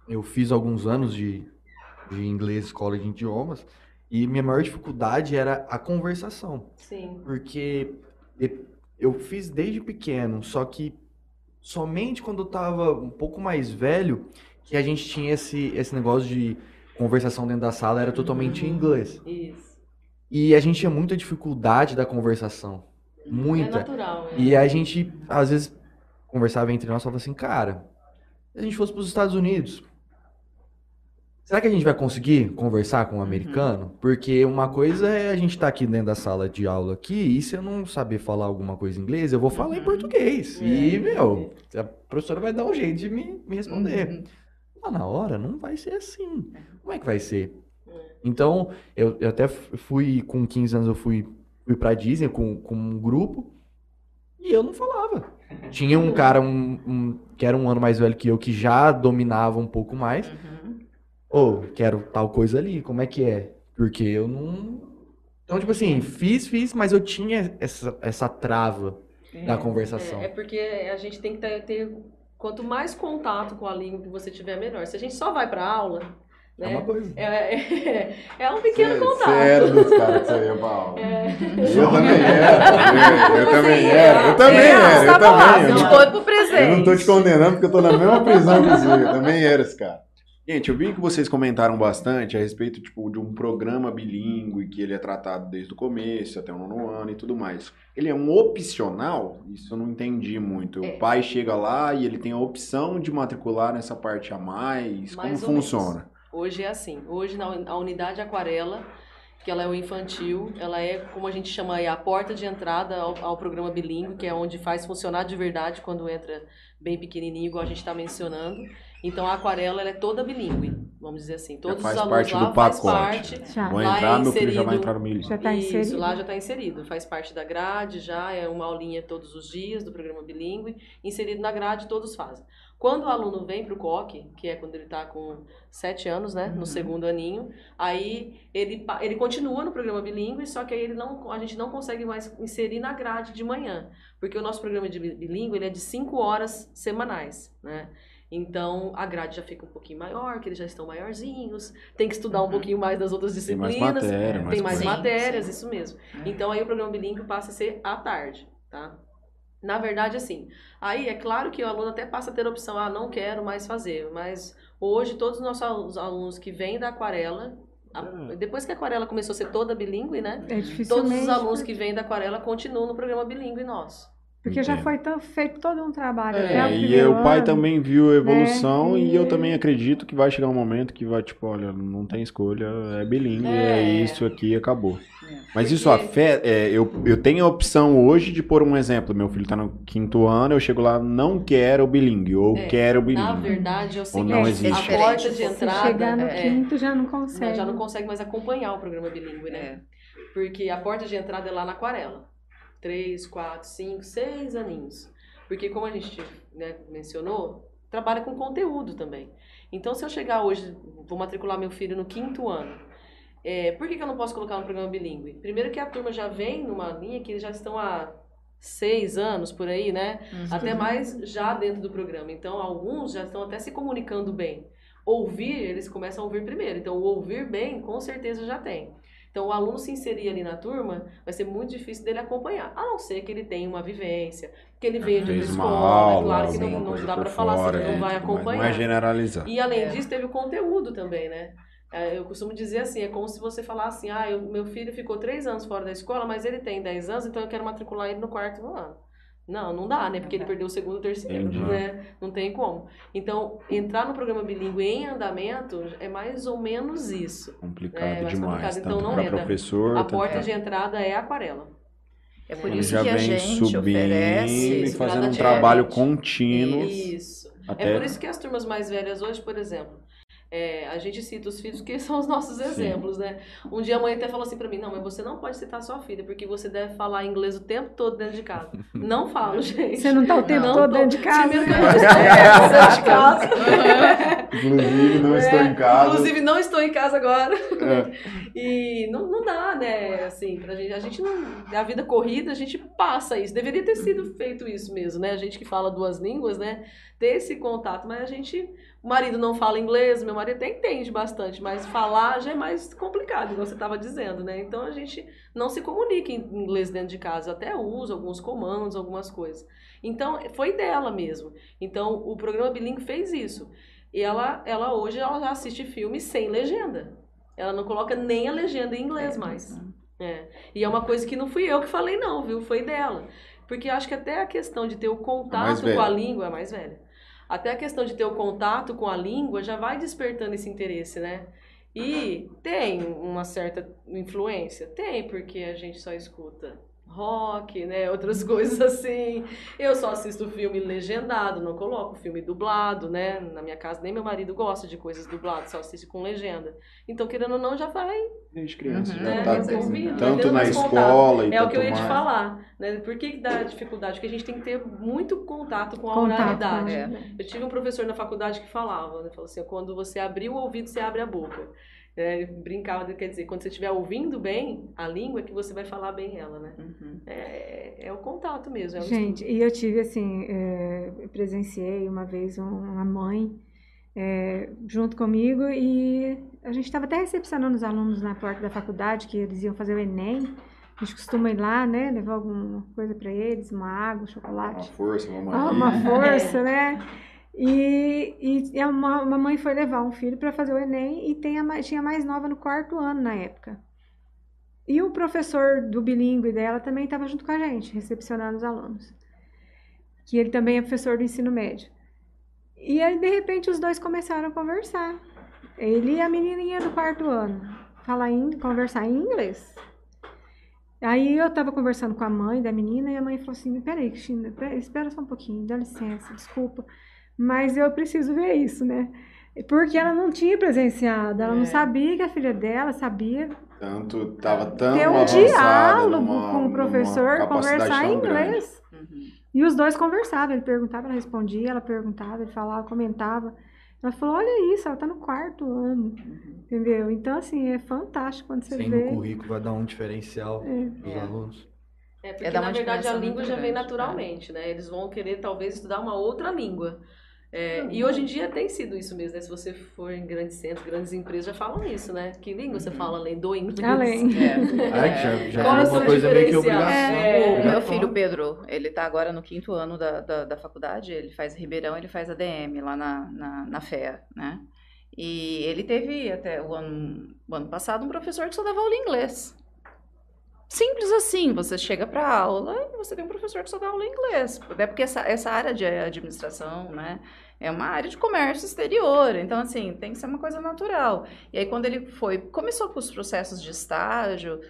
eu fiz alguns anos de, de inglês, escola de idiomas, e minha maior dificuldade era a conversação. Sim. Porque eu fiz desde pequeno, só que somente quando eu tava um pouco mais velho que a gente tinha esse, esse negócio de conversação dentro da sala, era totalmente em Uhum. inglês. Isso. E a gente tinha muita dificuldade da conversação. É Muita. natural. é. E a gente, às vezes, conversava entre nós e falava assim, cara, se a gente fosse para os Estados Unidos, será que a gente vai conseguir conversar com um americano? Porque uma coisa é a gente estar aqui dentro da sala de aula aqui, e se eu não saber falar alguma coisa em inglês, eu vou falar em Uhum. português. E, É. meu, a professora vai dar um jeito de me, me responder. Uhum. Mas na hora não vai ser assim. Como é que vai ser? É. Então, eu, eu até fui, com 15 anos, eu fui, fui pra Disney com, com um grupo e eu não falava. Tinha um cara um, um- que era um ano mais velho que eu, que já dominava um pouco mais. Uhum. Ô, quero tal coisa ali, como é que é? Porque eu não. Então, tipo assim, fiz, fiz, mas eu tinha essa, essa trava da É. conversação. É, é porque a gente tem que ter, ter- quanto mais contato com a língua que você tiver, melhor. Se a gente só vai para aula, É né? uma coisa. É, é, é um pequeno Cê- contato. cê era dos caras que você ia pra aula. É. Eu também era. Eu, eu também era. Eu também É, era. Eu também. você Eu, presente. eu não tô te condenando porque eu tô na mesma prisão que você. Eu também era esse cara. Gente, eu vi que vocês comentaram bastante a respeito tipo, de um programa bilíngue que ele é tratado desde o começo até o nono ano e tudo mais. Ele é um opcional? Isso eu não entendi muito. É. O pai chega lá e ele tem a opção de matricular nessa parte a mais? Mais Como funciona? Hoje é assim. Hoje na unidade aquarela, que ela é o infantil, ela é como a gente chama aí, a porta de entrada ao, ao programa bilíngue, que é onde faz funcionar de verdade quando entra bem pequenininho, igual a gente está mencionando. Então a aquarela ela é toda bilíngue, vamos dizer assim. Todos faz os alunos parte lá do faz pacote. parte. Já. Vou Lá é entrar, meu filho já vai inserido- entrar no milho. Já tá Isso, inserido. lá já está inserido. Faz parte da grade, já é uma aulinha todos os dias do programa bilíngue. Inserido na grade, todos fazem. Quando o aluno vem para o COC, que é quando ele está com sete anos, né, Uhum. no segundo aninho, aí ele, ele continua no programa bilíngue, só que aí ele não, a gente não consegue mais inserir na grade de manhã, porque o nosso programa de bi- bilíngue ele é de cinco horas semanais, né? Então a grade já fica um pouquinho maior, que eles já estão maiorzinhos, tem que estudar um Uhum. pouquinho mais das outras Tem mais disciplinas, matéria, mais tem mais matérias, sim. isso mesmo. É. Então aí o programa bilíngue passa a ser à tarde, tá? Na verdade, assim, aí é claro que o aluno até passa a ter a opção, ah, não quero mais fazer, mas hoje todos os nossos alunos, que vêm da aquarela, a- depois que a aquarela começou a ser toda bilíngue, né? É Todos os alunos que vêm da aquarela continuam no programa bilíngue nosso. Porque já Entendo. foi tão, feito todo um trabalho. até o É, e o pai ano. também viu a evolução né? e eu E- também acredito que vai chegar um momento que vai, tipo, olha, não tem escolha, é bilíngue, é, É. isso aqui, acabou. É. Mas isso Porque- afeta, é, eu, eu tenho a opção hoje de pôr um exemplo, meu filho tá no quinto ano, eu chego lá, não quero o bilíngue, ou É, quero o Na bilíngue. verdade, é o seguinte, não a existe. porta de entrada... Se chegar no é, quinto, já não Não, consegue. já não consegue mais acompanhar o programa bilíngue, né? É. Porque a porta de entrada é lá na aquarela. Três, quatro, cinco, seis aninhos. Porque como a gente né, mencionou, trabalha com conteúdo também. Então, se eu chegar hoje, vou matricular meu filho no quinto ano, é, por que, que eu não posso colocar no programa bilíngue? Primeiro que a turma já vem numa linha que eles já estão há seis anos por aí, né? Uhum. até mais já dentro do programa. Então, alguns já estão até se comunicando bem. Ouvir, eles começam a ouvir primeiro. Então, o ouvir bem, com certeza já tem. Então, o aluno se inserir ali na turma, vai ser muito difícil dele acompanhar, a não ser que ele tenha uma vivência, que ele veio de outra escola, aula, claro que não, não dá para falar assim, fora, ele não é, vai acompanhar. Não é generalizar. E além É. disso, teve o conteúdo também, né? É, Eu costumo dizer assim, é como se você falasse assim, ah, eu- meu filho ficou três anos fora da escola, mas ele tem 10 anos, então eu quero matricular ele no quarto ano. Não, não dá, né? Porque ele perdeu o segundo o terceiro, Entendi. né? Não tem como. Então, entrar no programa bilíngue em andamento é mais ou menos isso. Complicado É, mais demais. complicado, então tanto não entra. professor, A porta de entrada é aquarela. É por Ele isso já que a vem gente subindo oferece. e fazendo um trabalho contínuo. Isso. Até É por isso que as turmas mais velhas hoje, por exemplo, é, a gente cita os filhos que são os nossos Sim. exemplos, né? Um dia a mãe até falou assim pra mim, não, mas você não pode citar sua filha, porque você deve falar inglês o tempo todo dentro de casa. Não falo, gente. Você não tá o tempo Não todo tô. dentro de casa? Primeiro que eu não estou dentro de casa. Inclusive, não estou em casa. É, Inclusive, não estou em casa agora. É. E não, não dá, né? Assim, pra gente, a gente não. A vida corrida, a gente passa isso. Deveria ter sido feito isso mesmo, né? A gente que fala duas línguas, né? Ter esse contato, mas a gente. O marido não fala inglês, meu marido até entende bastante, mas falar já é mais complicado, igual você estava dizendo, né? Então a gente não se comunica em inglês dentro de casa, até usa alguns comandos, algumas coisas. Então foi dela mesmo. Então o programa Bilingue fez isso. E ela, ela hoje ela já assiste filmes sem legenda. Ela não coloca nem a legenda em inglês mais. É. E é uma coisa que não fui eu que falei, não, viu? Foi dela. Porque acho que até a questão de ter o contato com a língua, é mais velha. Até a questão de ter o contato com a língua já vai despertando esse interesse, né? E tem uma certa influência? Tem, porque a gente só escuta rock, né? Outras coisas assim. Eu só assisto filme legendado, não coloco filme dublado, né? Na minha casa nem meu marido gosta de coisas dubladas, só assiste com legenda. Então, querendo ou não, já vai Desde criança Uhum. já É, tá envolvido, vai tanto tendo na escola e é o tanto que eu ia te mais. falar, né? Por que, dá dificuldade? Porque a gente tem que ter muito contato com a Contato, oralidade. né? Eu tive um professor na faculdade que falava, né? Falou assim, quando você abrir o ouvido, você abre a boca. É, brincava, quer dizer, quando você estiver ouvindo bem a língua, é que você vai falar bem ela, né? Uhum. É, é o contato mesmo, é o Gente, estudo. e eu tive assim, é, eu presenciei uma vez um- uma mãe é, junto comigo e a gente estava até recepcionando os alunos na porta da faculdade, que eles iam fazer o Enem. A gente costuma ir lá, né, levar alguma coisa para eles, uma água, um Uma chocolate. força, uma Ah, mania. uma força, né? E, e uma mãe foi levar um filho para fazer o Enem e tem a tinha mais nova no quarto ano na época. E o professor do bilíngue dela também estava junto com a gente, recepcionando os alunos. Que ele também é professor do ensino médio. E aí, de repente, os dois começaram a conversar. Ele e a menininha do quarto ano. Falar em, conversar em inglês. Aí eu tava conversando com a mãe da menina e a mãe falou assim: peraí, Cristina, espera só um pouquinho, dá licença, desculpa, mas eu preciso ver isso, né? Porque ela não tinha presenciado, ela não É. sabia que a filha dela sabia Tanto, tava tão ter um diálogo numa- com o professor, conversar em inglês. Uhum. E os dois conversavam, ele perguntava, ela respondia, ela perguntava, ele falava, comentava. Ela falou, olha isso, ela tá no quarto ano, entendeu? Então, assim, é fantástico quando você Sem vê. no currículo vai dar um diferencial pros É. alunos. É, porque É na verdade a língua já vem grande, naturalmente, né? Eles vão querer talvez estudar uma outra língua. É, Uhum. e hoje em dia tem sido isso mesmo, né? Se você for em grandes centros, grandes empresas já falam isso, né? Que língua você fala além do inglês? Além. É. Ai, que já, já Qual é uma seu coisa meio que diferencial? obrigação. É. O meu filho Pedro, ele tá agora no quinto ano da, da, da faculdade, ele faz Ribeirão, ele faz ADM lá na, na, na FEA, né? E ele teve até o ano, o ano passado um professor que só dava aula em inglês. Simples assim, você chega para aula e você tem um professor que só dá aula em inglês. Até porque essa, essa área de administração, né, é uma área de comércio exterior. Então, assim, tem que ser uma coisa natural. E aí, quando ele foi, começou com os processos de estágio,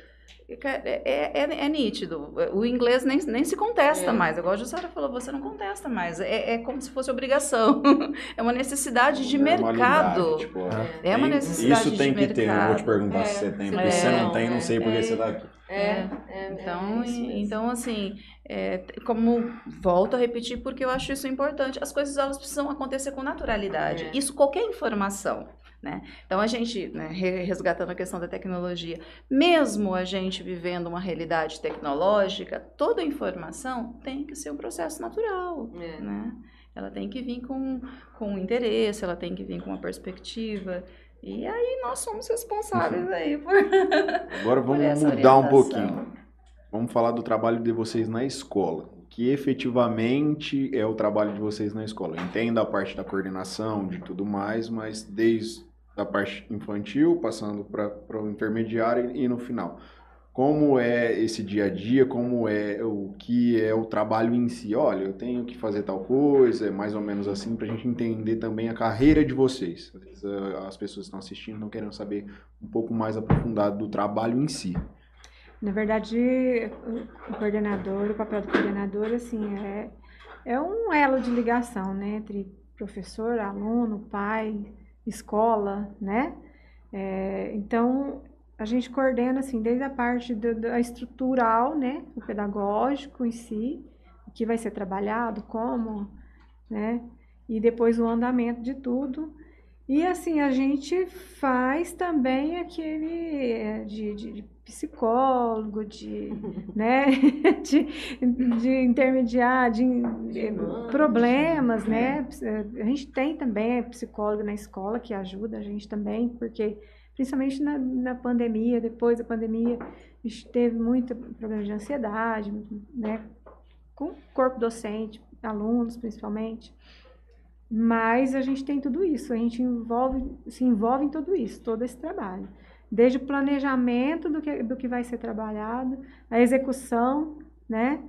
é, é, é nítido. O inglês nem, nem se contesta É. mais. Igual a Jussara falou, você não contesta mais. É, é como se fosse obrigação. é uma necessidade de Normalidade, mercado. tipo, É uma tem- necessidade Isso tem de que ter. Eu vou te mercado. perguntar É, se você tem, se porque se você não não, tem, não é. sei porque É. você tá aqui. É, é, é, Então, é então assim, é, como volto a repetir, porque eu acho isso importante, as coisas elas precisam acontecer com naturalidade. É. Isso qualquer informação. Né? Então, a gente, né, re- resgatando a questão da tecnologia, mesmo a gente vivendo uma realidade tecnológica, toda informação tem que ser um processo natural. É. Né? Ela tem que vir com, com interesse, ela tem que vir com uma perspectiva. E aí nós somos responsáveis aí por. Agora por vamos essa mudar um orientação. pouquinho. Vamos falar do trabalho de vocês na escola. O que efetivamente é o trabalho de vocês na escola? Entenda a parte da coordenação, de tudo mais, mas desde a parte infantil, passando para o intermediário e no final. Como é esse dia a dia? Como é o que é o trabalho em si? Olha, eu tenho que fazer tal coisa, é mais ou menos assim, para a gente entender também a carreira de vocês. Vezes, ah, as pessoas que estão assistindo estão querendo saber um pouco mais aprofundado do trabalho em si. Na verdade, o coordenador, o papel do coordenador, assim, é, é um elo de ligação, né, entre professor, aluno, pai, escola, né? É, então, a gente coordena, assim, desde a parte da estrutural, né, o pedagógico em si, o que vai ser trabalhado, como, né, e depois o andamento de tudo. E, assim, a gente faz também aquele é, de, de- de psicólogo, de, né, de, de intermediar, de, de Humano, problemas, né? A gente tem também psicólogo na escola que ajuda a gente também, porque principalmente na, na pandemia, depois da pandemia, a gente teve muito problema de ansiedade, né? Com o corpo docente, alunos principalmente. Mas a gente tem tudo isso, a gente envolve, se envolve em tudo isso, todo esse trabalho. Desde o planejamento do que, do que vai ser trabalhado, a execução, né?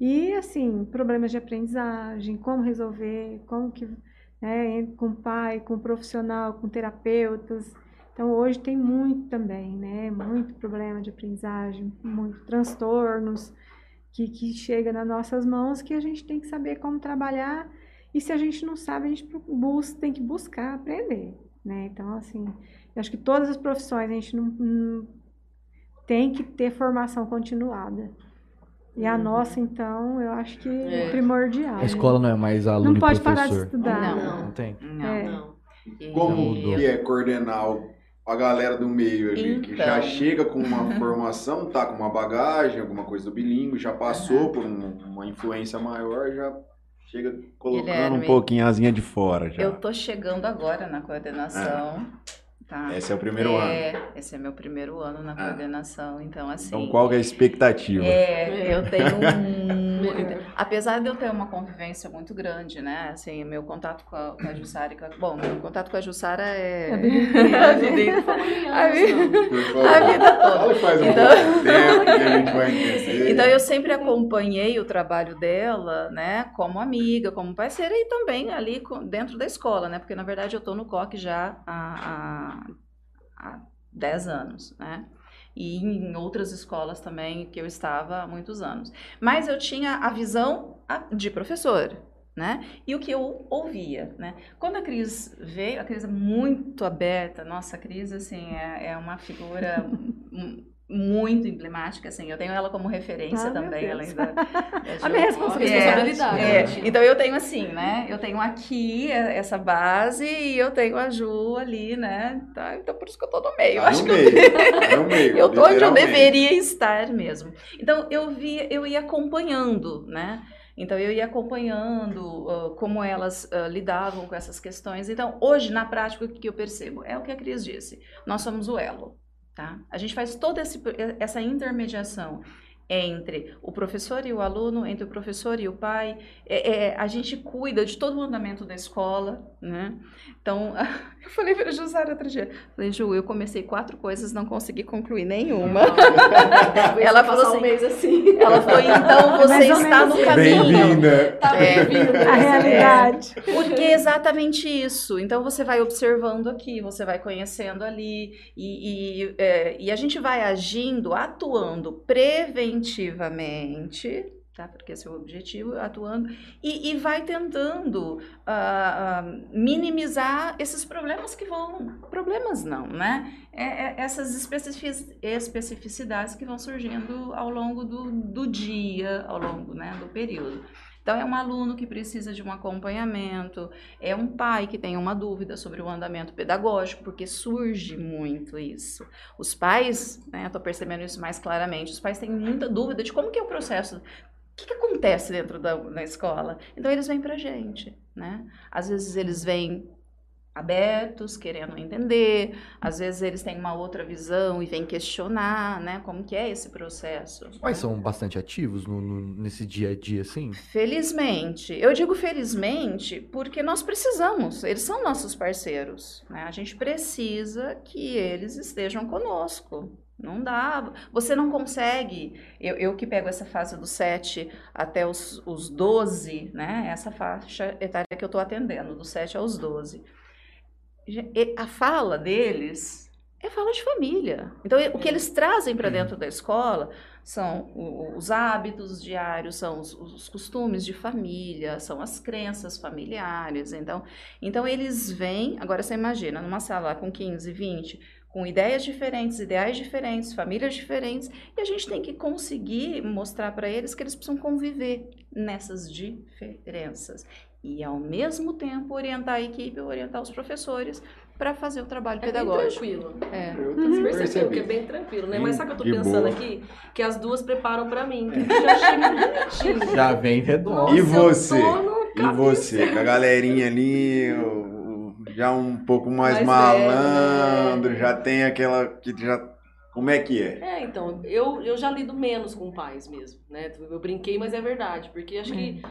E, assim, problemas de aprendizagem, como resolver, como que, né, com o pai, com o profissional, com terapeutas. Então, hoje tem muito também, né? Muito problema de aprendizagem, muito transtornos que, que chega nas nossas mãos que a gente tem que saber como trabalhar. E se a gente não sabe, a gente busca, tem que buscar aprender, né? Então, assim, eu acho que todas as profissões a gente não, não tem que ter formação continuada. E a nossa, então, eu acho que é primordial. A né? escola não é mais aluno não e pode parar de professor. estudar. Não. Não tem. Não. É. Não. E- Como mudou. que é coordenar a galera do meio ali, que já Então. chega com uma formação, tá com uma bagagem, alguma coisa do bilíngue, já passou por um- uma influência maior, já chega colocando Guilherme, um pouquinho a asinha de fora já. Eu tô chegando agora na coordenação. Tá? Esse é o primeiro ano. É, esse é meu primeiro ano na Ah. coordenação, então assim. Então qual que é a expectativa? É, eu tenho um. Apesar de eu ter uma convivência muito grande, né? Assim, meu contato com a, com a Jussara e com a, Bom, meu contato com a Jussara é. A vida inteira, A vida inteira. A vida- favor. a vida toda. Faz um Então- tempo que a gente vai entender. Então eu sempre acompanhei o trabalho dela, né, como amiga, como parceira e também ali dentro da escola, né, porque na verdade eu estou no COC já há, há, há 10 anos, né, e em outras escolas também que eu estava há muitos anos. Mas eu tinha a visão de professor, né, e o que eu ouvia, né. Quando a Cris veio, a Cris é muito aberta, nossa, a Cris, assim, é, é uma figura... muito emblemática, assim, eu tenho ela como referência Ah, também, além da, da A minha responsabilidade. É, é. Então eu tenho assim, né? Eu tenho aqui essa base e eu tenho a Ju ali, né? Tá? Então por isso que eu tô no meio. Eu Tá acho no que eu, meio, tá no meio, eu tô onde eu deveria estar mesmo. Então eu vi, eu ia acompanhando, né? Então eu ia acompanhando ah, como elas ah, lidavam com essas questões. Então hoje na prática o que eu percebo é o que a Cris disse. Nós somos o elo, tá? A gente faz toda esse- essa intermediação entre o professor e o aluno, entre o professor e o pai. É, é, a gente cuida de todo o andamento da escola, né? Então, eu falei para Jussara outro dia, falei, Ju, eu comecei quatro coisas, não consegui concluir nenhuma. Ela falou Passar um assim- mês assim. Ela falou, então você está no caminho. Bem-vinda. Tá É. bem-vindo. A realidade. Porque é exatamente isso. Então você vai observando aqui, você vai conhecendo ali, e, e, é, e a gente vai agindo, atuando preventivamente, tá? Porque esse é o objetivo, atuando, e, e vai tentando ah, ah, minimizar esses problemas que vão. Problemas não, né? É, é essas especifici- especificidades que vão surgindo ao longo do, do dia, ao longo né, do período. Então, é um aluno que precisa de um acompanhamento, é um pai que tem uma dúvida sobre o andamento pedagógico, porque surge muito isso. Os pais, né, estou percebendo isso mais claramente, os pais têm muita dúvida de como que é o processo, que, que acontece dentro da, da escola. Então, eles vêm para a gente, né? Às vezes, eles vêm abertos, querendo entender. Às vezes eles têm uma outra visão e vêm questionar, né? Como que é esse processo. Mas são bastante ativos no, no- nesse dia a dia, assim? Felizmente. Eu digo felizmente porque nós precisamos. Eles são nossos parceiros. Né? A gente precisa que eles estejam conosco. Não dá. Você não consegue. Eu, eu que pego essa fase do 7 até os, os 12, né? Essa faixa etária que eu estou atendendo, do 7 aos 12. Ge- e- A fala deles é fala de família. Então, o que eles trazem para dentro da escola são os hábitos diários, são os, os costumes de família, são as crenças familiares. Então, então eles vêm. Agora você imagina, numa sala com 15, 20, com ideias diferentes, ideais diferentes, famílias diferentes, e a gente tem que conseguir mostrar para eles que eles precisam conviver nessas diferenças. E, ao mesmo tempo, orientar a equipe, orientar os professores para fazer o trabalho É bem pedagógico. tranquilo. É. Eu percebi Percebi. que é bem tranquilo, né? Bem Mas sabe o que eu tô pensando boa. aqui? Que as duas preparam pra mim. Que já chega bonitinho. Já vem redondo. E você? E você, com a galerinha ali, o- já um pouco mais, Mais velho, malandro, né? já tem aquela que já. Como é que é? É, então, eu, eu já lido menos com pais mesmo, né? Eu brinquei, mas é verdade, porque acho que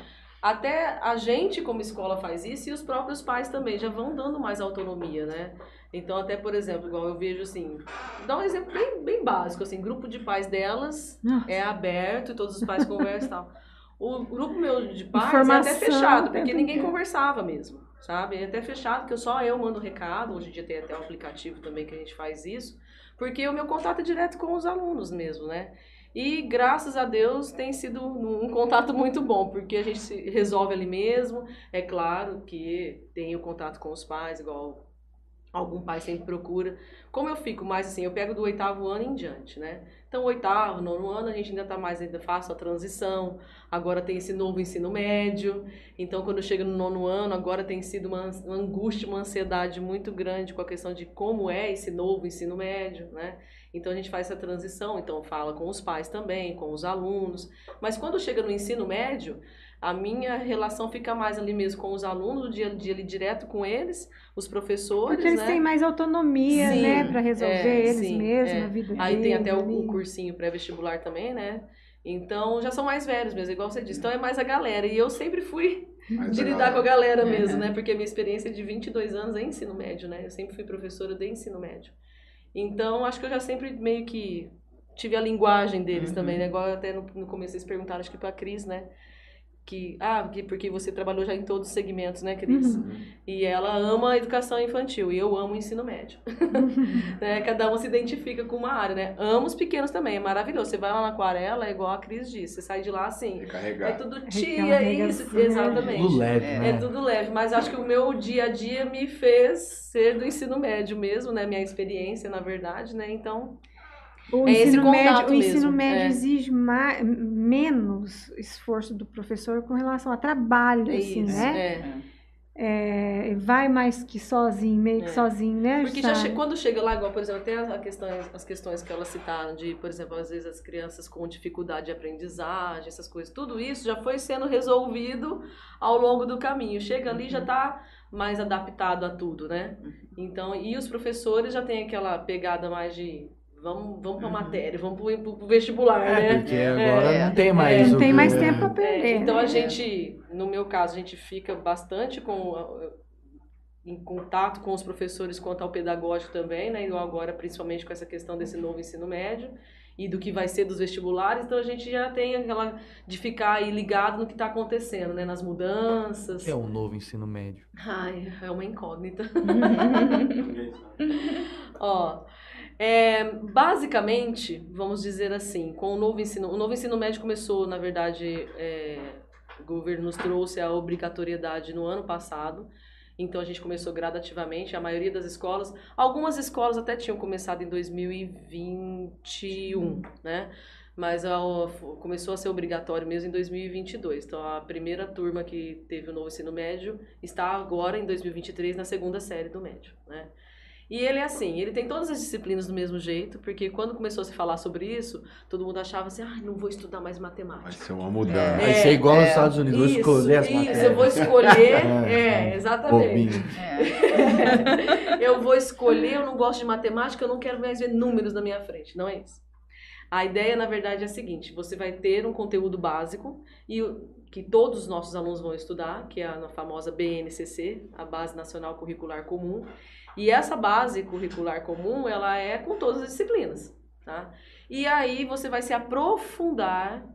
até a gente como escola faz isso e os próprios pais também já vão dando mais autonomia, né? Então, até, por exemplo, igual eu vejo assim, dá um exemplo bem, bem básico, assim, grupo de pais delas Nossa. é aberto e todos os pais conversam e tal. O grupo meu de pais é Informação até fechado, o porque ninguém conversava mesmo, sabe? É até fechado, que só eu mando recado, hoje em dia tem até um aplicativo também que a gente faz isso, porque o meu contato é direto com os alunos mesmo, né? E graças a Deus tem sido um contato muito bom, porque a gente resolve ali mesmo. É claro que tem o contato com os pais, igual algum pai sempre procura. Como eu fico mais assim, eu pego do oitavo ano em diante, né? Então, oitavo, nono ano, a gente ainda tá mais, ainda faço a transição. Agora tem esse novo ensino médio. Então, quando chega no nono ano, agora tem sido uma, uma angústia, uma ansiedade muito grande com a questão de como é esse novo ensino médio, né? Então, a gente faz essa transição. Então, fala com os pais também, com os alunos. Mas quando chega no ensino médio, a minha relação fica mais ali mesmo com os alunos, o dia a dia ali direto com eles, os professores, Porque eles né? têm mais autonomia, Sim, né, para resolver é, eles sim, mesmos, é. a vida Aí tem deles até o, o cursinho pré-vestibular também, né? Então já são mais velhos mesmo, igual você disse. Então é mais a galera. E eu sempre fui Mas de lidar com a galera mesmo, Uhum. né? Porque a minha experiência é de 22 anos é ensino médio, né? Eu sempre fui professora de ensino médio. Então acho que eu já sempre meio que tive a linguagem deles Uhum. também, né? Igual até no, no começo eles perguntaram, acho que pra Cris, né? Que, ah, que, porque você trabalhou já em todos os segmentos, né, Cris? Uhum. E ela ama a educação infantil e eu amo o ensino médio. né? Cada um se identifica com uma área, né? Amo os pequenos também, é maravilhoso. Você vai lá na aquarela, é igual a Cris disse, você sai de lá assim, é Recarregar. tudo tia, isso, regacinha. exatamente. Tudo leve, É, né? É tudo leve, mas acho que o meu dia a dia me fez ser do ensino médio mesmo, né? Minha experiência, na verdade, né? Então, O É ensino médio, o ensino médio é. exige ma- menos esforço do professor com relação a trabalho, é assim, isso. né? é. É, vai mais que sozinho, meio que É. sozinho, né? Porque já che- quando chega lá, igual, por exemplo, tem as, a questões, as questões que elas citaram de, por exemplo, às vezes as crianças com dificuldade de aprendizagem, essas coisas, tudo isso já foi sendo resolvido ao longo do caminho. Chega ali já está mais adaptado a tudo, né? Então, e os professores já têm aquela pegada mais de vamos, vamos para Uhum. matéria, vamos para o vestibular, É, né? porque agora É. não tem mais. não tem mais tempo para É, perder. então a né? gente, no meu caso, a gente fica bastante com a- em contato com os professores quanto ao pedagógico também, né? E agora principalmente com essa questão desse novo ensino médio e do que vai ser dos vestibulares, então a gente já tem aquela de ficar aí ligado no que está acontecendo, né? Nas mudanças. É um novo ensino médio. Ai, é uma incógnita. Ó, é, basicamente, vamos dizer assim, com o novo ensino, o novo ensino médio começou, na verdade, é, o governo nos trouxe a obrigatoriedade no ano passado. Então a gente começou gradativamente, a maioria das escolas, algumas escolas até tinham começado em 2021, né? Mas a- começou a ser obrigatório mesmo em 2022. Então a primeira turma que teve o novo ensino médio está agora em 2023 na segunda série do médio, né? E ele é assim, ele tem todas as disciplinas do mesmo jeito, porque quando começou a se falar sobre isso, todo mundo achava assim, ah, não vou estudar mais Vai matemática. ser uma mudança. É, Vai ser igual nos é, Estados Unidos, vou Isso, escolher as isso, matérias. eu vou escolher, É, é, é. exatamente. É. eu vou escolher, eu não gosto de matemática, eu não quero mais ver números na minha frente. Não é isso. A ideia, na verdade, é a seguinte: você vai ter um conteúdo básico e que todos os nossos alunos vão estudar, que é a famosa BNCC, a Base Nacional Curricular Comum. E essa base curricular comum, ela é com todas as disciplinas, tá? E aí você vai se aprofundar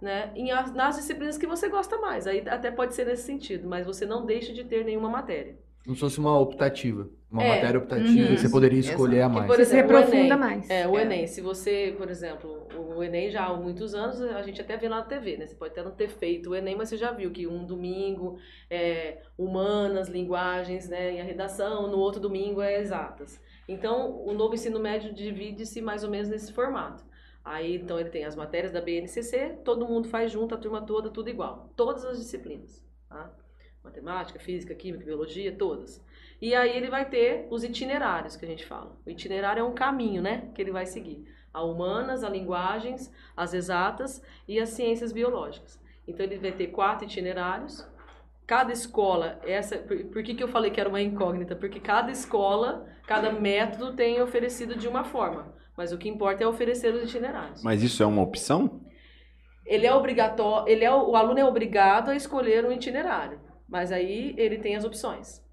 né, em as- nas disciplinas que você gosta mais. Aí até pode ser nesse sentido, mas você não deixa de ter nenhuma matéria. Como se fosse uma optativa. Uma É. matéria optativa Uhum. que você poderia escolher a Que, mais. por Você se exemplo, o aprofunda Enem. mais. É, o É. Enem, se você, por exemplo, o Enem já há muitos anos, a gente até vê lá na TV, né? Você pode até não ter feito o Enem, mas você já viu que um domingo é humanas, linguagens, né, e a redação, no outro domingo é exatas. Então, o novo ensino médio divide-se mais ou menos nesse formato. Aí, então, ele tem as matérias da BNCC, todo mundo faz junto, a turma toda, tudo igual. Todas as disciplinas, tá? Matemática, física, química, biologia, todas. E aí ele vai ter os itinerários que a gente fala. O itinerário é um caminho, né, que ele vai seguir. A humanas, a linguagens, as exatas e as ciências biológicas. Então ele vai ter quatro itinerários. Cada escola, essa, por, por que, que eu falei que era uma incógnita? Porque cada escola, cada método tem oferecido de uma forma. Mas o que importa é oferecer os itinerários. Mas isso é uma opção? Ele é obrigatório, ele é o aluno é obrigado a escolher um itinerário, mas aí ele tem as opções.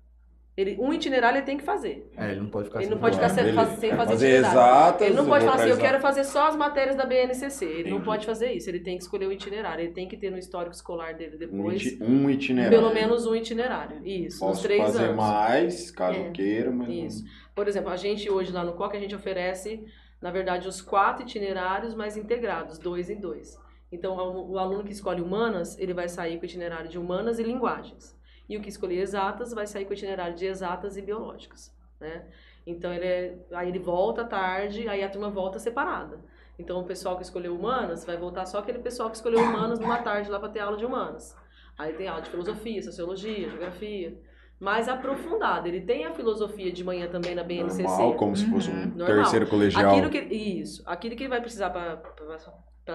Ele, um itinerário ele tem que fazer. É, ele não pode ficar Ele sem não pode ficar sem, faz- sem fazer, Fazer itinerário. exatas, Ele não eu pode falar assim, eu quero fazer só as matérias da BNCC. Ele não Entendi. pode fazer isso. Ele tem que escolher o itinerário. Ele tem que ter no histórico escolar dele Um, depois um itinerário. pelo menos um itinerário. Isso, nos Posso três fazer anos. mais, caso É, queira, mas não- Isso. Por exemplo, a gente hoje lá no COC, a gente oferece, na verdade, os quatro itinerários mais integrados, dois em dois. Então, o o aluno que escolhe humanas, ele vai sair com o itinerário de humanas e linguagens. E o que escolher exatas vai sair com o itinerário de exatas e biológicas, né? Então, ele é, aí ele volta à tarde, aí a turma volta separada. Então, o pessoal que escolheu humanas vai voltar só aquele pessoal que escolheu humanas numa tarde lá para ter aula de humanas. Aí tem aula de filosofia, sociologia, geografia, mais aprofundada. Ele tem a filosofia de manhã também na BNCC. normal, como se fosse um Uhum. Normal. terceiro colegial. Aquilo que, isso. Aquilo que ele vai precisar para